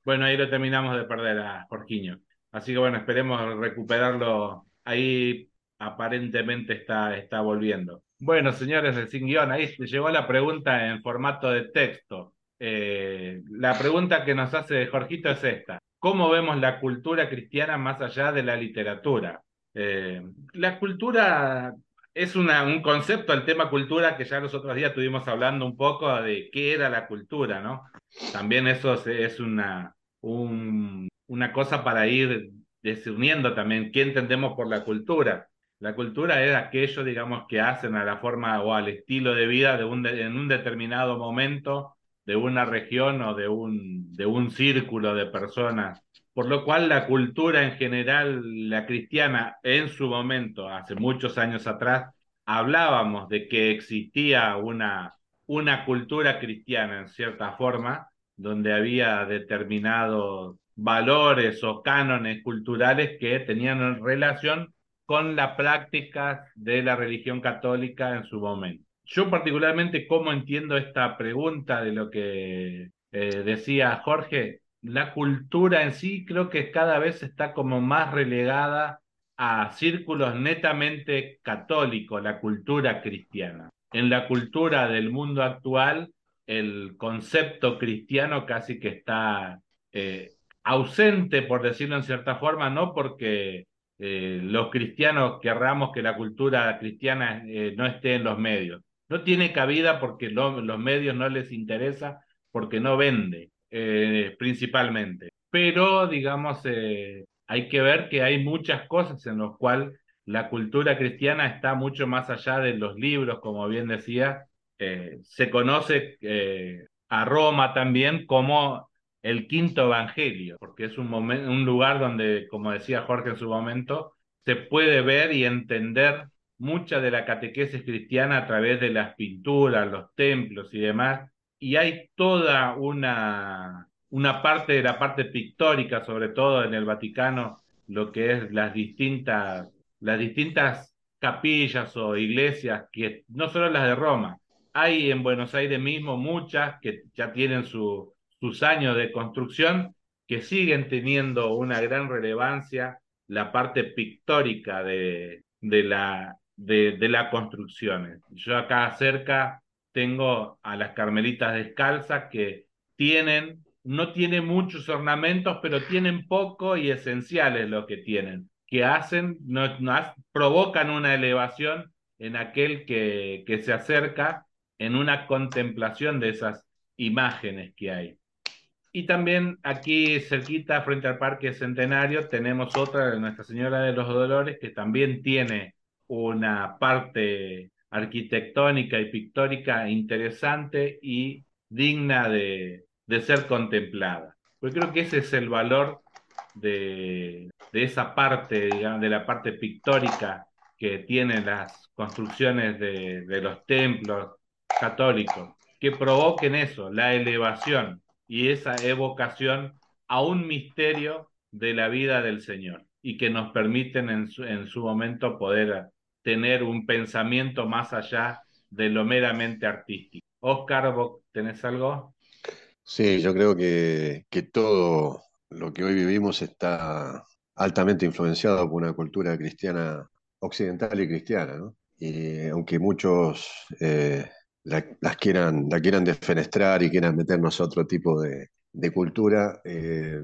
Bueno, ahí lo terminamos de perder a Jorquiño. Así que bueno, esperemos recuperarlo. Ahí aparentemente está, está volviendo. Bueno, señores de Sin Guión, ahí llegó la pregunta en formato de texto. Eh, la pregunta que nos hace Jorgito es esta. ¿Cómo vemos la cultura cristiana más allá de la literatura? Eh, la cultura es una, un concepto, el tema cultura, que ya los otros días estuvimos hablando un poco de qué era la cultura, ¿no? También eso es una, una cosa para ir desuniendo también qué entendemos por la cultura. La cultura es aquello, digamos, que hacen a la forma o al estilo de vida de un en un determinado momento de una región o de un, de un círculo de personas por lo cual la cultura en general, la cristiana, en su momento, hace muchos años atrás, hablábamos de que existía una, una cultura cristiana en cierta forma, donde había determinados valores o cánones culturales que tenían relación con la práctica de la religión católica en su momento. Yo particularmente, ¿cómo entiendo esta pregunta de lo que eh, decía Jorge? la cultura en sí creo que cada vez está como más relegada a círculos netamente católicos, la cultura cristiana. En la cultura del mundo actual, el concepto cristiano casi que está eh, ausente, por decirlo en cierta forma, no porque eh, los cristianos querramos que la cultura cristiana eh, no esté en los medios. No tiene cabida porque los medios no les interesa, porque no vende. Eh, principalmente. Pero, digamos, hay que ver que hay muchas cosas en las cuales la cultura cristiana está mucho más allá de los libros, como bien decía. Se conoce a Roma también como el quinto evangelio, porque es un, un lugar donde, como decía Jorge en su momento, se puede ver y entender mucha de la catequesis cristiana a través de las pinturas, los templos y demás, y hay toda una, una parte de la parte pictórica, sobre todo en el Vaticano, lo que es las distintas, las distintas capillas o iglesias, que no solo las de Roma, hay en Buenos Aires mismo muchas que ya tienen su, sus años de construcción, que siguen teniendo una gran relevancia la parte pictórica de, de, la, de, de las construcciones. Yo acá cerca tengo a las carmelitas descalzas que tienen, no tienen muchos ornamentos, pero tienen poco y esenciales lo que tienen, que hacen, no, provocan una elevación en aquel que, que se acerca en una contemplación de esas imágenes que hay. Y también aquí cerquita, frente al Parque Centenario, tenemos otra de Nuestra Señora de los Dolores que también tiene una parte arquitectónica y pictórica interesante y digna de, ser contemplada. Pues creo que ese es el valor de, esa parte, digamos, de la parte pictórica que tienen las construcciones de, de los templos católicos, que provoquen eso, la elevación y esa evocación a un misterio de la vida del Señor y que nos permiten en su, en su momento poder tener un pensamiento más allá de lo meramente artístico. Oscar, ¿vos tenés algo? Sí, yo creo que, que todo lo que hoy vivimos está altamente influenciado por una cultura cristiana occidental y cristiana, ¿no? Y aunque muchos eh, la, las quieran, la quieran defenestrar y quieran meternos a otro tipo de, cultura, eh,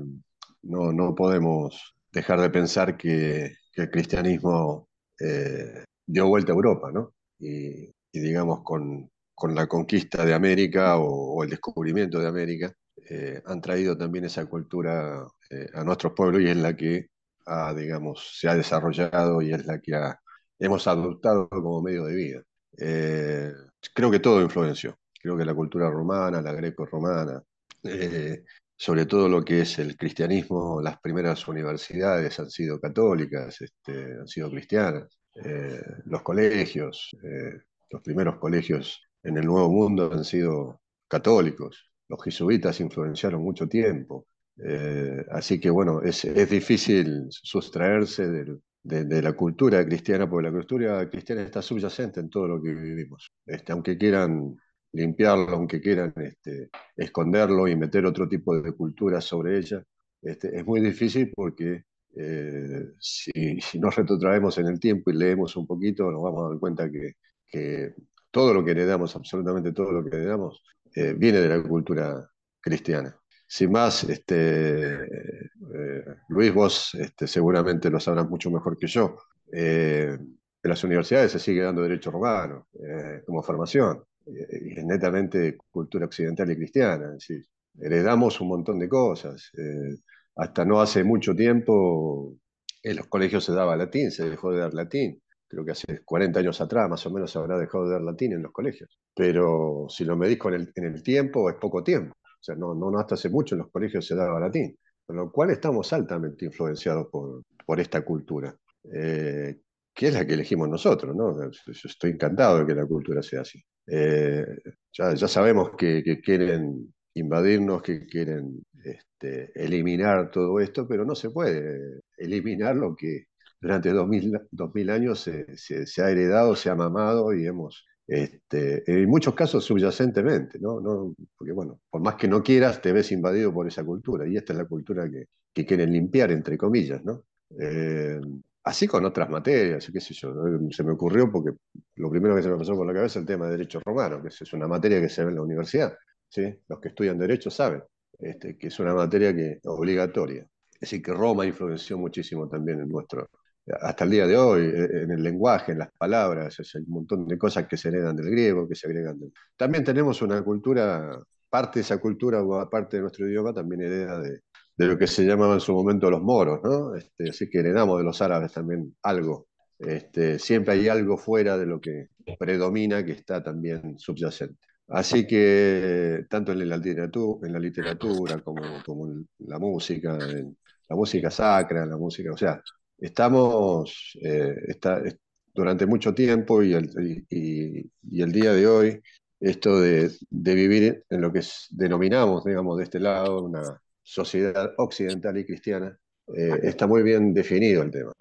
no, no podemos dejar de pensar que, el cristianismo eh, dio vuelta a Europa, ¿no? Y, digamos, con, con, la conquista de América o, el descubrimiento de América, eh, han traído también esa cultura a nuestros pueblos y es la que ha, digamos, se ha desarrollado y es la que hemos adoptado como medio de vida. Eh, creo que todo influenció. Creo que la cultura romana, la greco-romana, sobre todo lo que es el cristianismo, las primeras universidades han sido católicas, este, han sido cristianas, los colegios, los primeros colegios en el Nuevo Mundo han sido católicos los jesuitas influenciaron mucho tiempo. Eh, así que bueno, es, difícil sustraerse de, la cultura cristiana, porque la cultura cristiana está subyacente en todo lo que vivimos. Este, aunque quieran limpiarlo, aunque quieran este, esconderlo y meter otro tipo de cultura sobre ella, este, es muy difícil porque eh, si, <laughs> si, nos retrotraemos en el tiempo y leemos un poquito, nos vamos a dar cuenta que, que todo lo que heredamos, absolutamente todo lo que heredamos, eh, viene de la cultura cristiana. Sin más, este, eh, Luis, vos este, seguramente lo sabrás mucho mejor que yo. Eh, en las universidades se sigue dando derecho romano como formación, y es netamente cultura occidental y cristiana. heredamos un montón de cosas. hasta no hace mucho tiempo en los colegios se daba latín, se dejó de dar latín creo que hace 40 años atrás más o menos se habrá dejado de dar latín en los colegios. Pero si lo medís en el tiempo, es poco tiempo. O sea, no, no, hasta hace mucho en los colegios se daba latín. Con lo cual estamos altamente influenciados por, por esta cultura, eh, que es la que elegimos nosotros. ¿no? Yo estoy encantado de que la cultura sea así. Eh, ya, sabemos que, quieren invadirnos, que quieren este, eliminar todo esto, pero no se puede eliminar lo que durante dos mil, años se, ha heredado, se ha mamado y hemos, este, en muchos casos subyacentemente, ¿no? Porque bueno, por más que no quieras, te ves invadido por esa cultura y esta es la cultura que, que quieren limpiar, entre comillas, ¿no? Eh, así con otras materias, qué sé yo, se me ocurrió porque lo primero que se me pasó por la cabeza es el tema de derecho romano, que es una materia que se ve en la universidad, ¿sí? Los que estudian derecho saben este, que es una materia que, obligatoria. Es decir, que Roma influenció muchísimo también en nuestro, hasta el día de hoy, eh, en el lenguaje, en las palabras, hay un montón de cosas que se heredan del griego, que se agregan del... También tenemos una cultura, parte de esa cultura o parte de nuestro idioma también hereda de, de lo que se llamaba en su momento los moros, ¿no? Este, así que heredamos de los árabes también algo. Este, siempre hay algo fuera de lo que predomina que está también subyacente. Así que tanto en la literatura, en la literatura como, como en la música, en la música sacra, en la música, o sea, estamos eh, durante mucho tiempo y el, y, el, día de hoy, esto de, vivir en lo que denominamos, digamos, de este lado, una sociedad occidental y cristiana, eh, está muy bien definido el tema.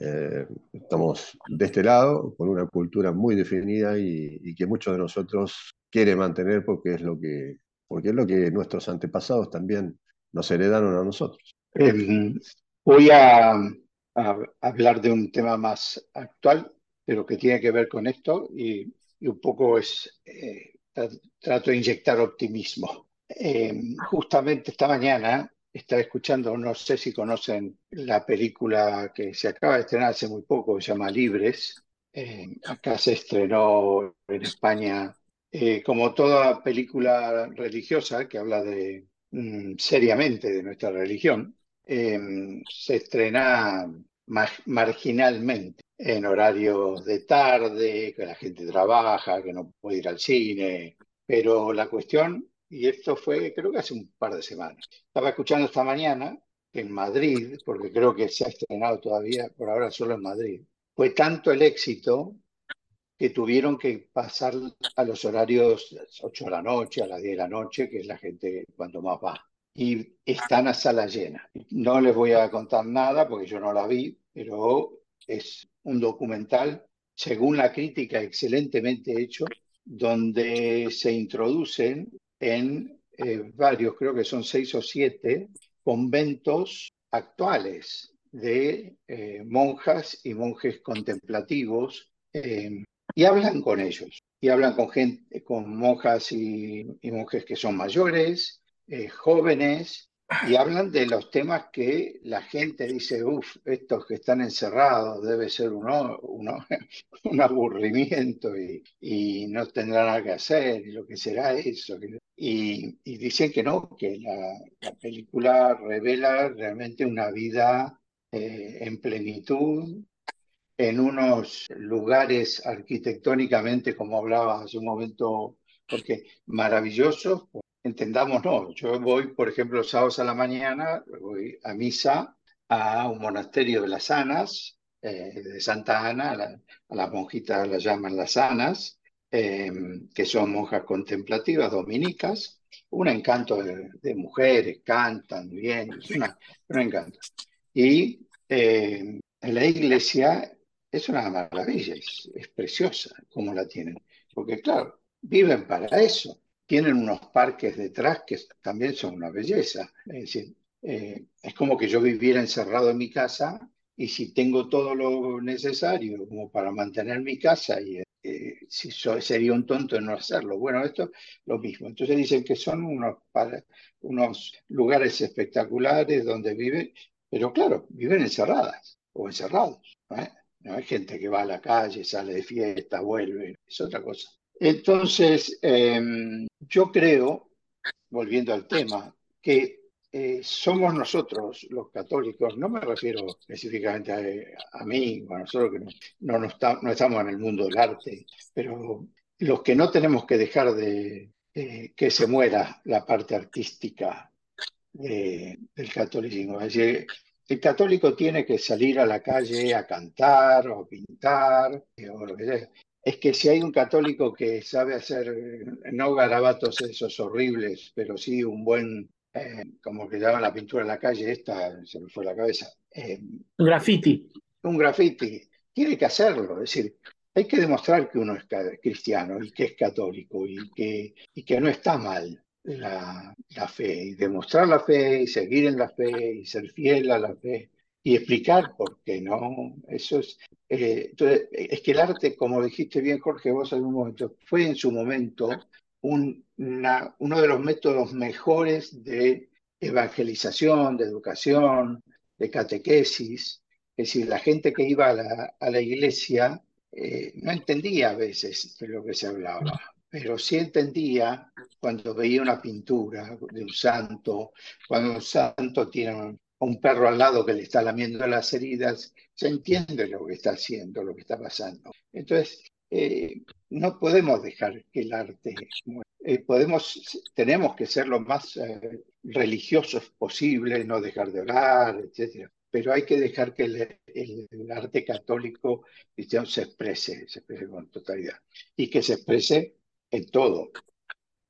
Eh, estamos de este lado con una cultura muy definida y, que muchos de nosotros quieren mantener porque es lo que, porque es lo que nuestros antepasados también nos heredaron a nosotros. voy a a hablar de un tema más actual, pero que tiene que ver con esto y, un poco es, eh, trato de inyectar optimismo. Em, justamente esta mañana estaba escuchando, no sé si conocen la película que se acaba de estrenar hace muy poco, se llama Libres. Em, acá se estrenó en España, eh, como toda película religiosa que habla de mm, seriamente de nuestra religión, Em, se estrena marginalmente en horarios de tarde, que la gente trabaja, que no puede ir al cine, pero la cuestión, y esto fue creo que hace un par de semanas, estaba escuchando esta mañana en Madrid, porque creo que se ha estrenado todavía, por ahora solo en Madrid, fue tanto el éxito que tuvieron que pasar a los horarios a las 8 de la noche, a las 10 de la noche, que es la gente cuando más va y están a sala llena. No les voy a contar nada porque yo no la vi, pero es un documental, según la crítica, excelentemente hecho, donde se introducen en eh, varios, creo que son seis o siete, conventos actuales de eh, monjas y monjes contemplativos eh, y hablan con ellos. Y hablan con gente, con monjas y monjes que son mayores, eh, jóvenes y hablan de los temas que la gente dice, uff, estos que están encerrados debe ser uno, <laughs> un aburrimiento y, no tendrá nada que hacer, y lo que será eso. Y, dicen que no, que la, la, película revela realmente una vida eh, en plenitud, en unos lugares arquitectónicamente, como hablaba hace un momento, porque maravillosos, entendámonos, yo voy, por ejemplo, los sábados a la mañana, voy a misa a un monasterio de las Anas, eh, de Santa Ana, a, las monjitas las llaman las Anas, eh, que son monjas contemplativas dominicas, un encanto de, mujeres, cantan bien, es una, un encanto. Y eh, la iglesia es una maravilla, es, es preciosa como la tienen, porque claro, viven para eso tienen unos parques detrás que también son una belleza. Es decir, eh, es como que yo viviera encerrado en mi casa y si tengo todo lo necesario como para mantener mi casa y eh, si sería un tonto en no hacerlo. Bueno, esto lo mismo. Entonces dicen que son unos, unos lugares espectaculares donde viven, pero claro, viven encerradas o encerrados. No hay gente que va a la calle, sale de fiesta, vuelve, es otra cosa. Entonces, em, yo creo, volviendo al tema, que eh, somos nosotros los católicos, no me refiero específicamente a, mí a nosotros que no, estamos en el mundo del arte, pero los que no tenemos que dejar de que se muera la parte artística del catolicismo. Es decir, el católico tiene que salir a la calle a cantar o pintar o lo que sea, es que si hay un católico que sabe hacer, no garabatos esos horribles, pero sí un buen, eh, como que llaman la pintura en la calle, esta se me fue la cabeza. Eh, un graffiti. Un graffiti. Tiene que hacerlo, es decir, hay que demostrar que uno es cristiano y que es católico y que, y que no está mal la, la fe, y demostrar la fe y seguir en la fe y ser fiel a la fe y explicar por qué no. Eso es, eh, entonces, es que el arte, como dijiste bien, Jorge, vos en un momento, fue en su momento un, uno de los métodos mejores de evangelización, de educación, de catequesis. Es decir, la gente que iba a la, a la iglesia eh, no entendía a veces de lo que se hablaba, pero sí entendía cuando veía una pintura de un santo, cuando un santo tiene un perro al lado que le está lamiendo las heridas, se entiende lo que está haciendo, lo que está pasando. Entonces, eh, no podemos dejar que el arte eh, podemos, tenemos que ser lo más eh, religiosos posible, no dejar de orar, etc. Pero hay que dejar que el, arte católico cristiano se exprese, se exprese con totalidad y que se exprese en todo,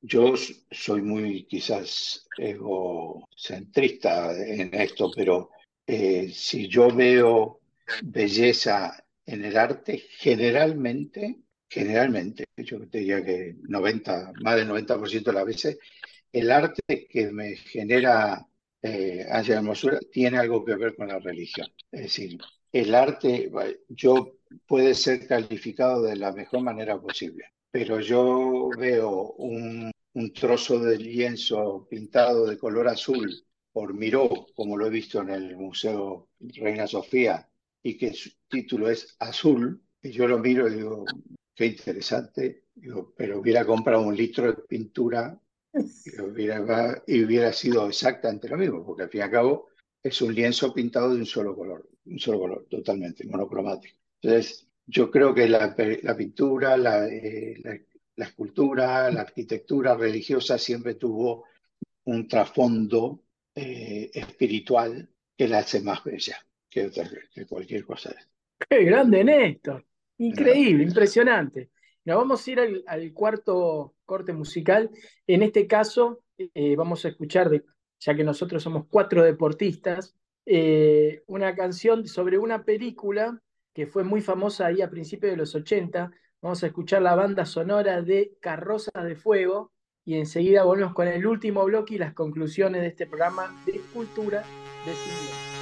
yo soy muy quizás egocentrista en esto, pero eh, si yo veo belleza en el arte, generalmente, generalmente, yo diría que 90, más del 90% de las veces, el arte que me genera eh, hacia hermosura tiene algo que ver con la religión. Es decir, el arte yo puede ser calificado de la mejor manera posible, pero yo veo un un trozo de lienzo pintado de color azul por Miró, como lo he visto en el Museo Reina Sofía, y que su título es Azul, y yo lo miro y digo, qué interesante, digo, pero hubiera comprado un litro de pintura y <laughs> hubiera, y hubiera sido exactamente lo mismo, porque al fin y al cabo es un lienzo pintado de un solo color, un solo color, totalmente monocromático. Entonces, yo creo que la, la pintura, la, eh, la, la escultura, la arquitectura religiosa siempre tuvo un trasfondo eh, espiritual que la hace más bella que, cualquier cosa. ¡Qué grande, Néstor! Increíble, impresionante. Nos vamos a ir al, cuarto corte musical. En este caso, eh, vamos a escuchar, de, ya que nosotros somos cuatro deportistas, eh, una canción sobre una película que fue muy famosa ahí a principios de los 80, Vamos a escuchar la banda sonora de Carrozas de Fuego y enseguida volvemos con el último bloque y las conclusiones de este programa de cultura de cine.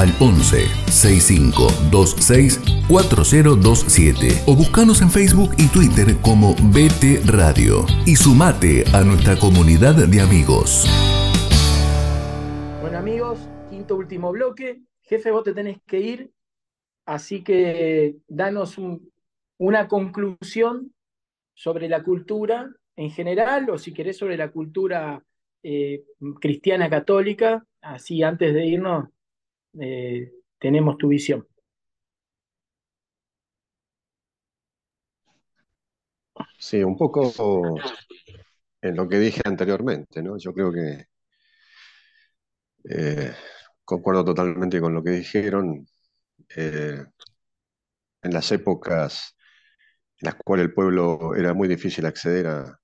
Al 11 6526 4027 o buscanos en Facebook y Twitter como BT Radio y sumate a nuestra comunidad de amigos. Bueno amigos, quinto último bloque. Jefe, vos te tenés que ir, así que danos una conclusión sobre la cultura en general o si querés sobre la cultura eh, cristiana católica así antes de irnos eh, tenemos tu visión. Sí, un poco en lo que dije anteriormente, ¿no? Yo creo que eh, concuerdo totalmente con lo que dijeron. Eh, en las épocas en las cuales el pueblo era muy difícil acceder a,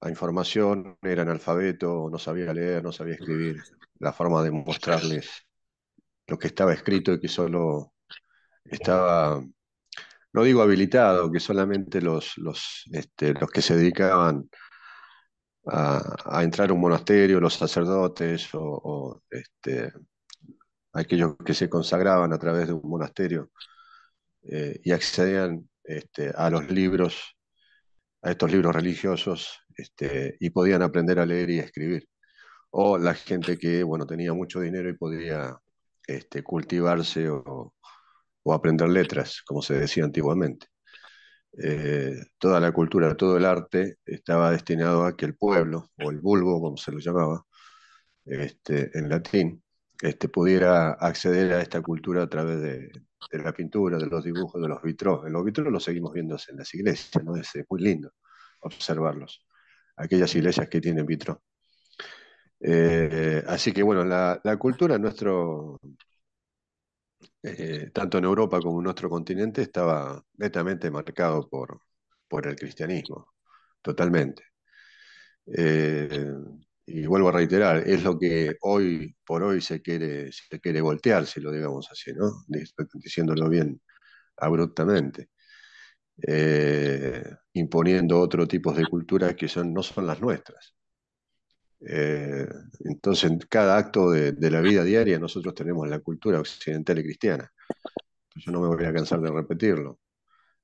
la información, era analfabeto, no sabía leer, no sabía escribir. La forma de mostrarles lo que estaba escrito y que solo estaba, no digo habilitado, que solamente los, los, este, los que se dedicaban a, entrar a un monasterio, los sacerdotes o, este, aquellos que se consagraban a través de un monasterio eh, y accedían este, a los libros, a estos libros religiosos, este, y podían aprender a leer y a escribir. O la gente que, bueno, tenía mucho dinero y podía este, cultivarse o, aprender letras, como se decía antiguamente. Eh, toda la cultura, todo el arte estaba destinado a que el pueblo, o el vulgo, como se lo llamaba este, en latín, este, pudiera acceder a esta cultura a través de, la pintura, de los dibujos, de los vitros. En los vitros los seguimos viendo en las iglesias, ¿no? es muy lindo observarlos aquellas iglesias que tienen vitro. Eh, así que bueno, la, cultura nuestro, eh, tanto en Europa como en nuestro continente, estaba netamente marcado por, por el cristianismo, totalmente. Eh, y vuelvo a reiterar, es lo que hoy por hoy se quiere, se quiere voltear, si lo digamos así, ¿no? Diciéndolo bien abruptamente. Imponiendo otro tipo de culturas que son, no son las nuestras. Eh, entonces, en cada acto de, la vida diaria nosotros tenemos la cultura occidental y cristiana. Yo no me voy a cansar de repetirlo.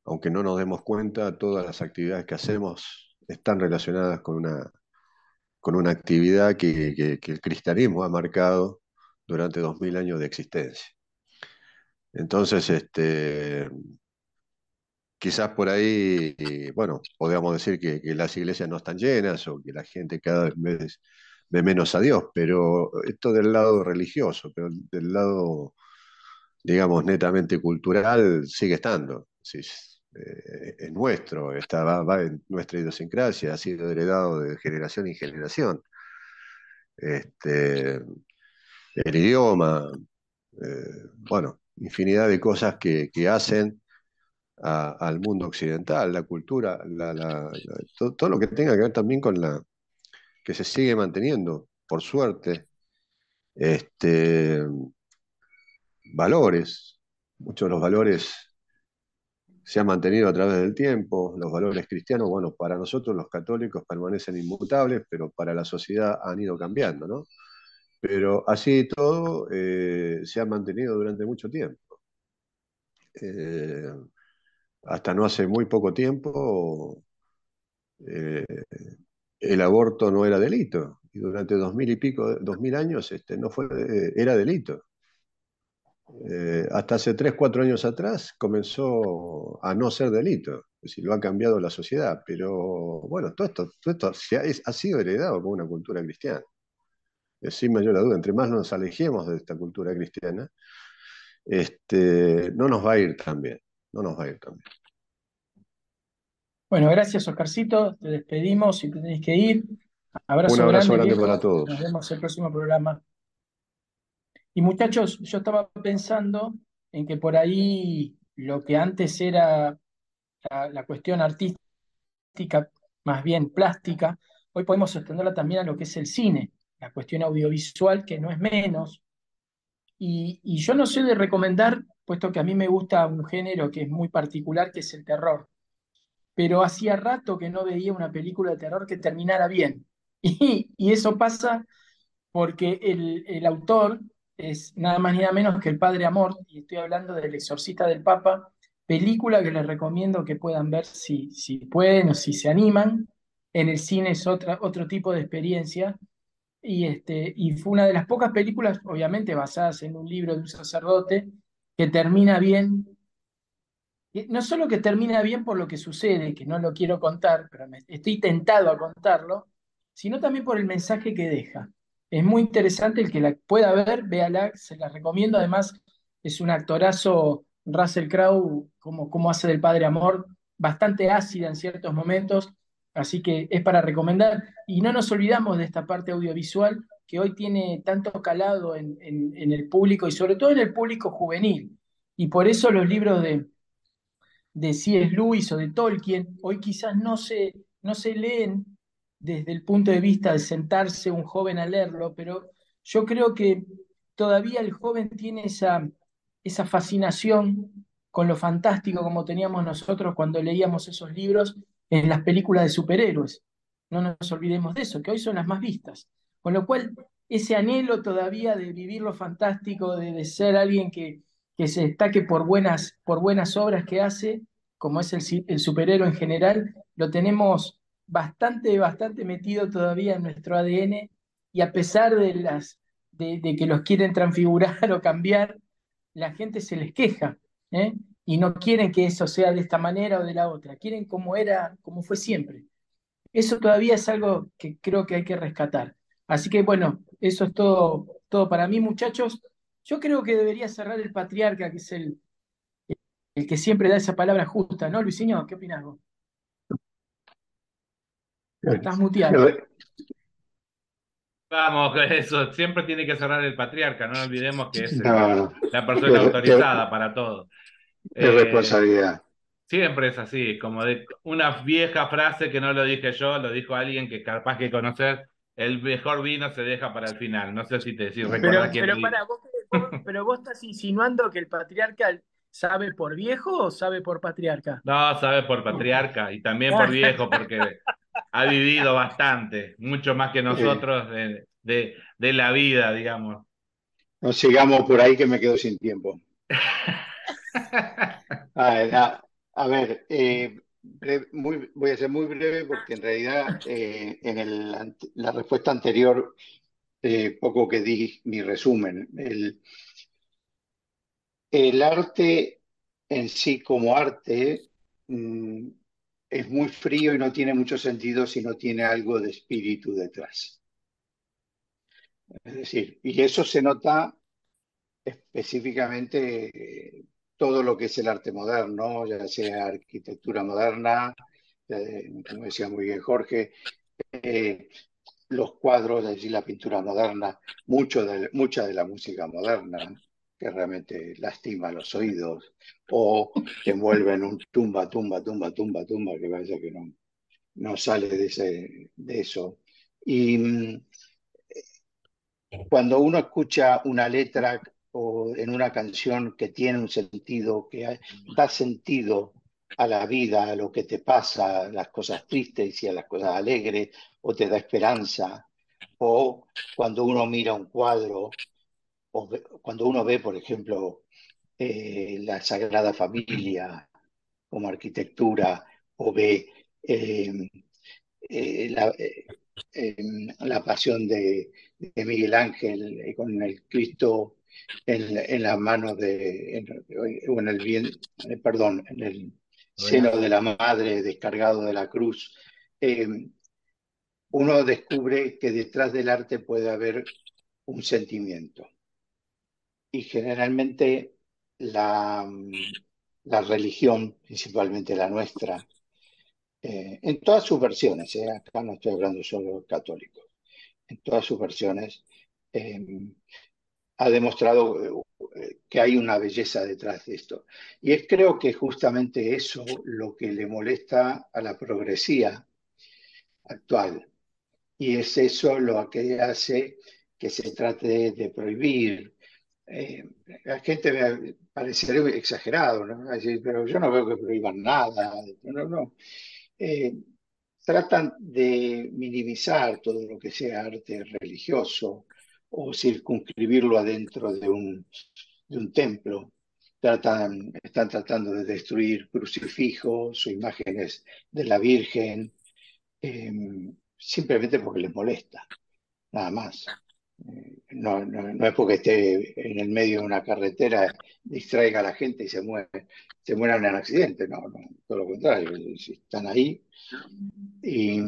Aunque no nos demos cuenta, todas las actividades que hacemos están relacionadas con una, con una actividad que, que el cristianismo ha marcado durante dos mil años de existencia. Entonces, este, quizás por ahí, bueno, podríamos decir que, las iglesias no están llenas o que la gente cada vez ve menos a Dios, pero esto del lado religioso, pero del lado, digamos, netamente cultural, sigue estando. Eh, es nuestro, está, va, en nuestra idiosincrasia, ha sido heredado de generación en generación. Este, el idioma, eh, bueno, infinidad de cosas que, que hacen al mundo occidental, la cultura, todo, lo que tenga que ver también con la que se sigue manteniendo, por suerte, este, valores, muchos de los valores se han mantenido a través del tiempo, los valores cristianos, bueno, para nosotros los católicos permanecen inmutables, pero para la sociedad han ido cambiando, ¿no? Pero así todo eh, se ha mantenido durante mucho tiempo. Eh, hasta no hace muy poco tiempo eh, el aborto no era delito y durante dos mil y pico, dos mil años este, no fue, era delito. Eh, hasta hace tres, cuatro años atrás comenzó a no ser delito, es decir, lo ha cambiado la sociedad, pero bueno, todo esto, todo esto ha, sido heredado por una cultura cristiana. Sin mayor duda, entre más nos alejemos de esta cultura cristiana, este, no nos va a ir tan bien no nos va a ir también. Bueno, gracias Oscarcito, te despedimos y tenéis que ir. Abrazo Un abrazo grande, para todos. Nos vemos en el próximo programa. Y muchachos, yo estaba pensando en que por ahí lo que antes era la, cuestión artística, más bien plástica, hoy podemos extenderla también a lo que es el cine, la cuestión audiovisual, que no es menos. Y, y yo no sé de recomendar puesto que a mí me gusta un género que es muy particular, que es el terror. Pero hacía rato que no veía una película de terror que terminara bien. <laughs> Y, eso pasa porque el, el autor es nada más ni nada menos que el Padre Amor, y estoy hablando del Exorcista del Papa, película que les recomiendo que puedan ver si, si pueden o si se animan. En el cine es otra, otro tipo de experiencia. Y, este, y fue una de las pocas películas, obviamente basadas en un libro de un sacerdote, que termina bien. No solo que termina bien por lo que sucede, que no lo quiero contar, pero estoy tentado a contarlo, sino también por el mensaje que deja. Es muy interesante el que la pueda ver, véala, se la recomiendo. Además, es un actorazo, Russell Crowe, como, como hace del padre amor, bastante ácida en ciertos momentos, así que es para recomendar. Y no nos olvidamos de esta parte audiovisual que hoy tiene tanto calado en, el público y sobre todo en el público juvenil. Y por eso los libros de, de C.S. Lewis o de Tolkien hoy quizás no se, no se leen desde el punto de vista de sentarse un joven a leerlo, pero yo creo que todavía el joven tiene esa, esa fascinación con lo fantástico como teníamos nosotros cuando leíamos esos libros en las películas de superhéroes. No nos olvidemos de eso, que hoy son las más vistas. Con lo cual, ese anhelo todavía de vivir lo fantástico, de, ser alguien que, que, se destaque por buenas, por buenas obras que hace, como es el, superhéroe en general, lo tenemos bastante, bastante metido todavía en nuestro ADN y a pesar de, las, de, que los quieren transfigurar <laughs> o cambiar, la gente se les queja ¿eh? y no quieren que eso sea de esta manera o de la otra, quieren como era, como fue siempre. Eso todavía es algo que creo que hay que rescatar. Así que bueno, eso es todo, todo para mí, muchachos. Yo creo que debería cerrar el patriarca, que es el, el que siempre da esa palabra justa, ¿no, Luisinho? ¿Qué opinas vos? Estás muteado. Vamos, <laughs> eso, siempre tiene que cerrar el patriarca, no olvidemos que es la persona autorizada para todo. Es eh, responsabilidad. Siempre es así, como de una vieja frase que no lo dije yo, lo dijo alguien que capaz que conocer, el mejor vino se deja para el final. No sé si te decís, recuerda pero, pero, para, vos, pero vos estás insinuando que el patriarca sabe por viejo o sabe por patriarca? No, sabe por patriarca y también por viejo, porque ha vivido bastante, mucho más que nosotros de, de, la vida, digamos. No sigamos por ahí que me quedo sin tiempo. <laughs> a, ver, eh, voy a ser muy breve porque en realidad eh, en el, la respuesta anterior, eh, poco que di mi resumen. El, el arte en sí como arte mm, es muy frío y no tiene mucho sentido si no tiene algo de espíritu detrás. Es decir, y eso se nota específicamente todo lo que es el arte moderno, ya sea arquitectura moderna, eh, como decía muy bien Jorge, eh, los cuadros, decir, la pintura moderna, mucho de, mucha de la música moderna, que realmente lastima los oídos, o te envuelven un tumba, tumba, tumba, tumba, tumba, que parece que no, no sale de, ese, de eso. Y mm, cuando uno escucha una letra o en una canción que tiene un sentido, que da sentido a la vida, a lo que te pasa, a las cosas tristes y a las cosas alegres, o te da esperanza, o cuando uno mira un cuadro cuando uno ve, por ejemplo, eh, la Sagrada Familia como arquitectura o ve em, eh, la, em, la, pasión de, Miguel Ángel eh, con el Cristo en, las manos de, o en el bien, perdón, en el seno de la madre descargado de la cruz, em, uno descubre que detrás del arte puede haber un sentimiento. Y generalmente la, la religión, principalmente la nuestra, eh, en todas sus versiones, eh, acá no estoy hablando solo de católicos, en todas sus versiones, em, ha demostrado eh, que hay una belleza detrás de esto. Y es creo que justamente eso lo que le molesta a la progresía actual. Y es eso lo que hace que se trate de prohibir, eh, la gente me parecería exagerado, ¿no? pero yo no veo que prohíban nada, no, no. Eh, tratan de minimizar todo lo que sea arte religioso o circunscribirlo adentro de un, de un templo. Tratan, están tratando de destruir crucifijos o imágenes de la Virgen, em, simplemente porque les molesta, nada más. Eh, no, no, es porque esté en el medio de una carretera, distraiga a la gente y se muere, se mueran en accidente, no, no, todo lo contrario, están ahí. Y,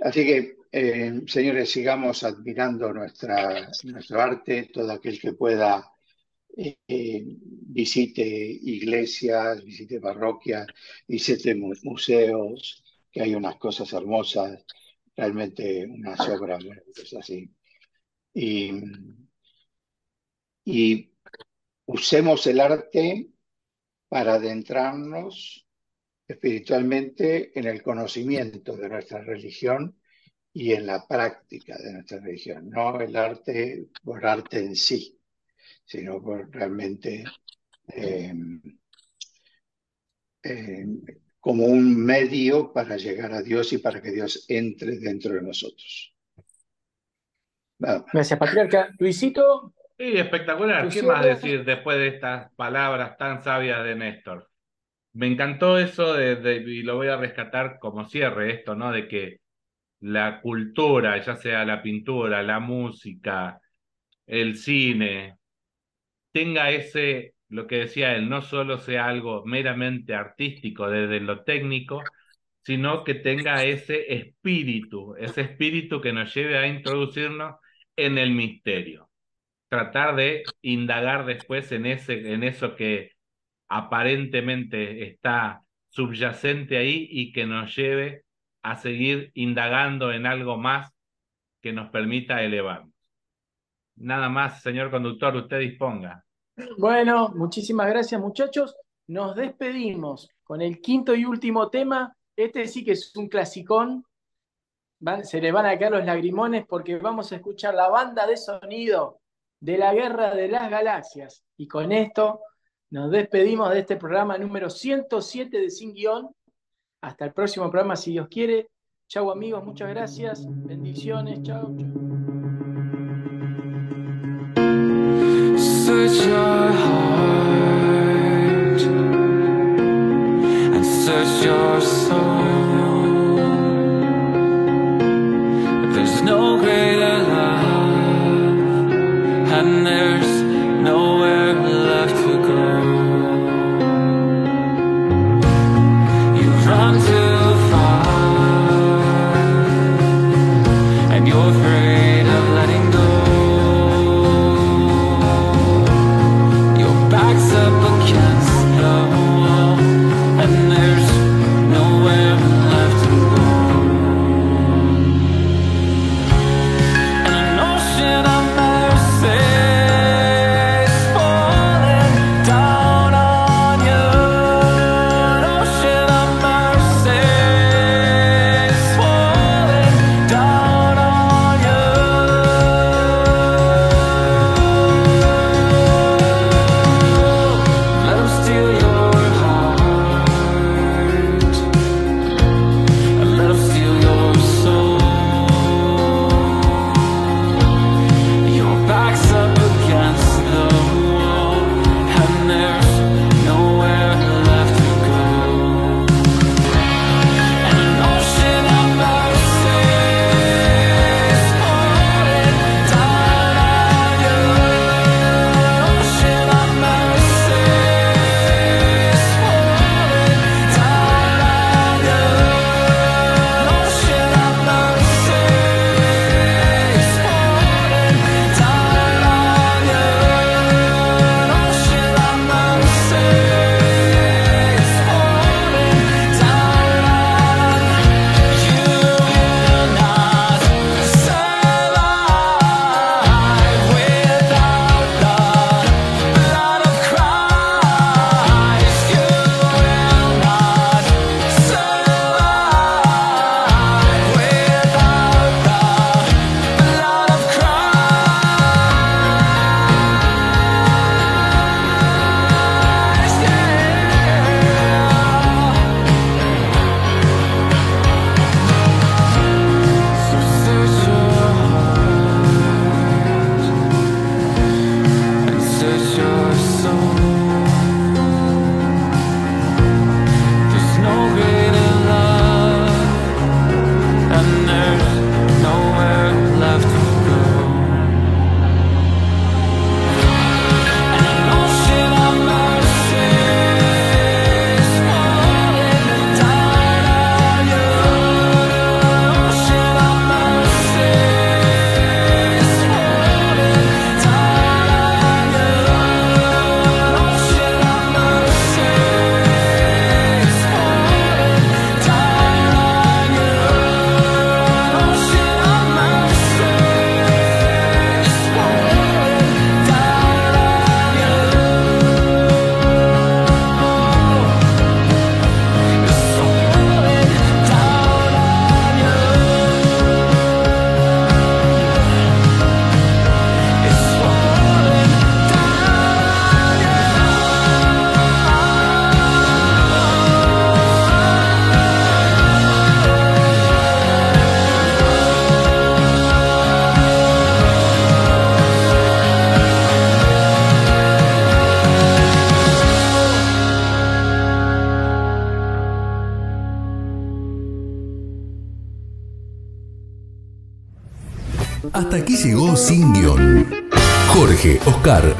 así que, eh, señores, sigamos admirando nuestra, nuestro arte, todo aquel que pueda eh, visite iglesias, visite parroquias, visite museos, que hay unas cosas hermosas, realmente unas obras así. Y usemos el arte para adentrarnos espiritualmente en el conocimiento de nuestra religión y en la práctica de nuestra religión, no el arte por arte en sí, sino por realmente eh, eh, como un medio para llegar a Dios y para que Dios entre dentro de nosotros. Gracias, Patriarca. Luisito. Sí, espectacular. ¿Qué más decir después de estas palabras tan sabias de Néstor? Me encantó eso de, y lo voy a rescatar como cierre esto, ¿no? De que la cultura, ya sea la pintura, la música, el cine, tenga ese, lo que decía él, no solo sea algo meramente artístico desde lo técnico, sino que tenga ese espíritu, ese espíritu que nos lleve a introducirnos en el misterio. Tratar de indagar después en, ese, en eso que aparentemente está subyacente ahí y que nos lleve a seguir indagando en algo más que nos permita elevarnos. Nada más, señor conductor, usted disponga. Bueno, muchísimas gracias muchachos. Nos despedimos con el quinto y último tema. Este sí que es un clasicón se le van a caer los lagrimones porque vamos a escuchar la banda de sonido de la Guerra de las Galaxias. Y con esto nos despedimos de este programa número 107 de Sin Guión. Hasta el próximo programa, si Dios quiere. Chau amigos, muchas gracias. Bendiciones, chau. no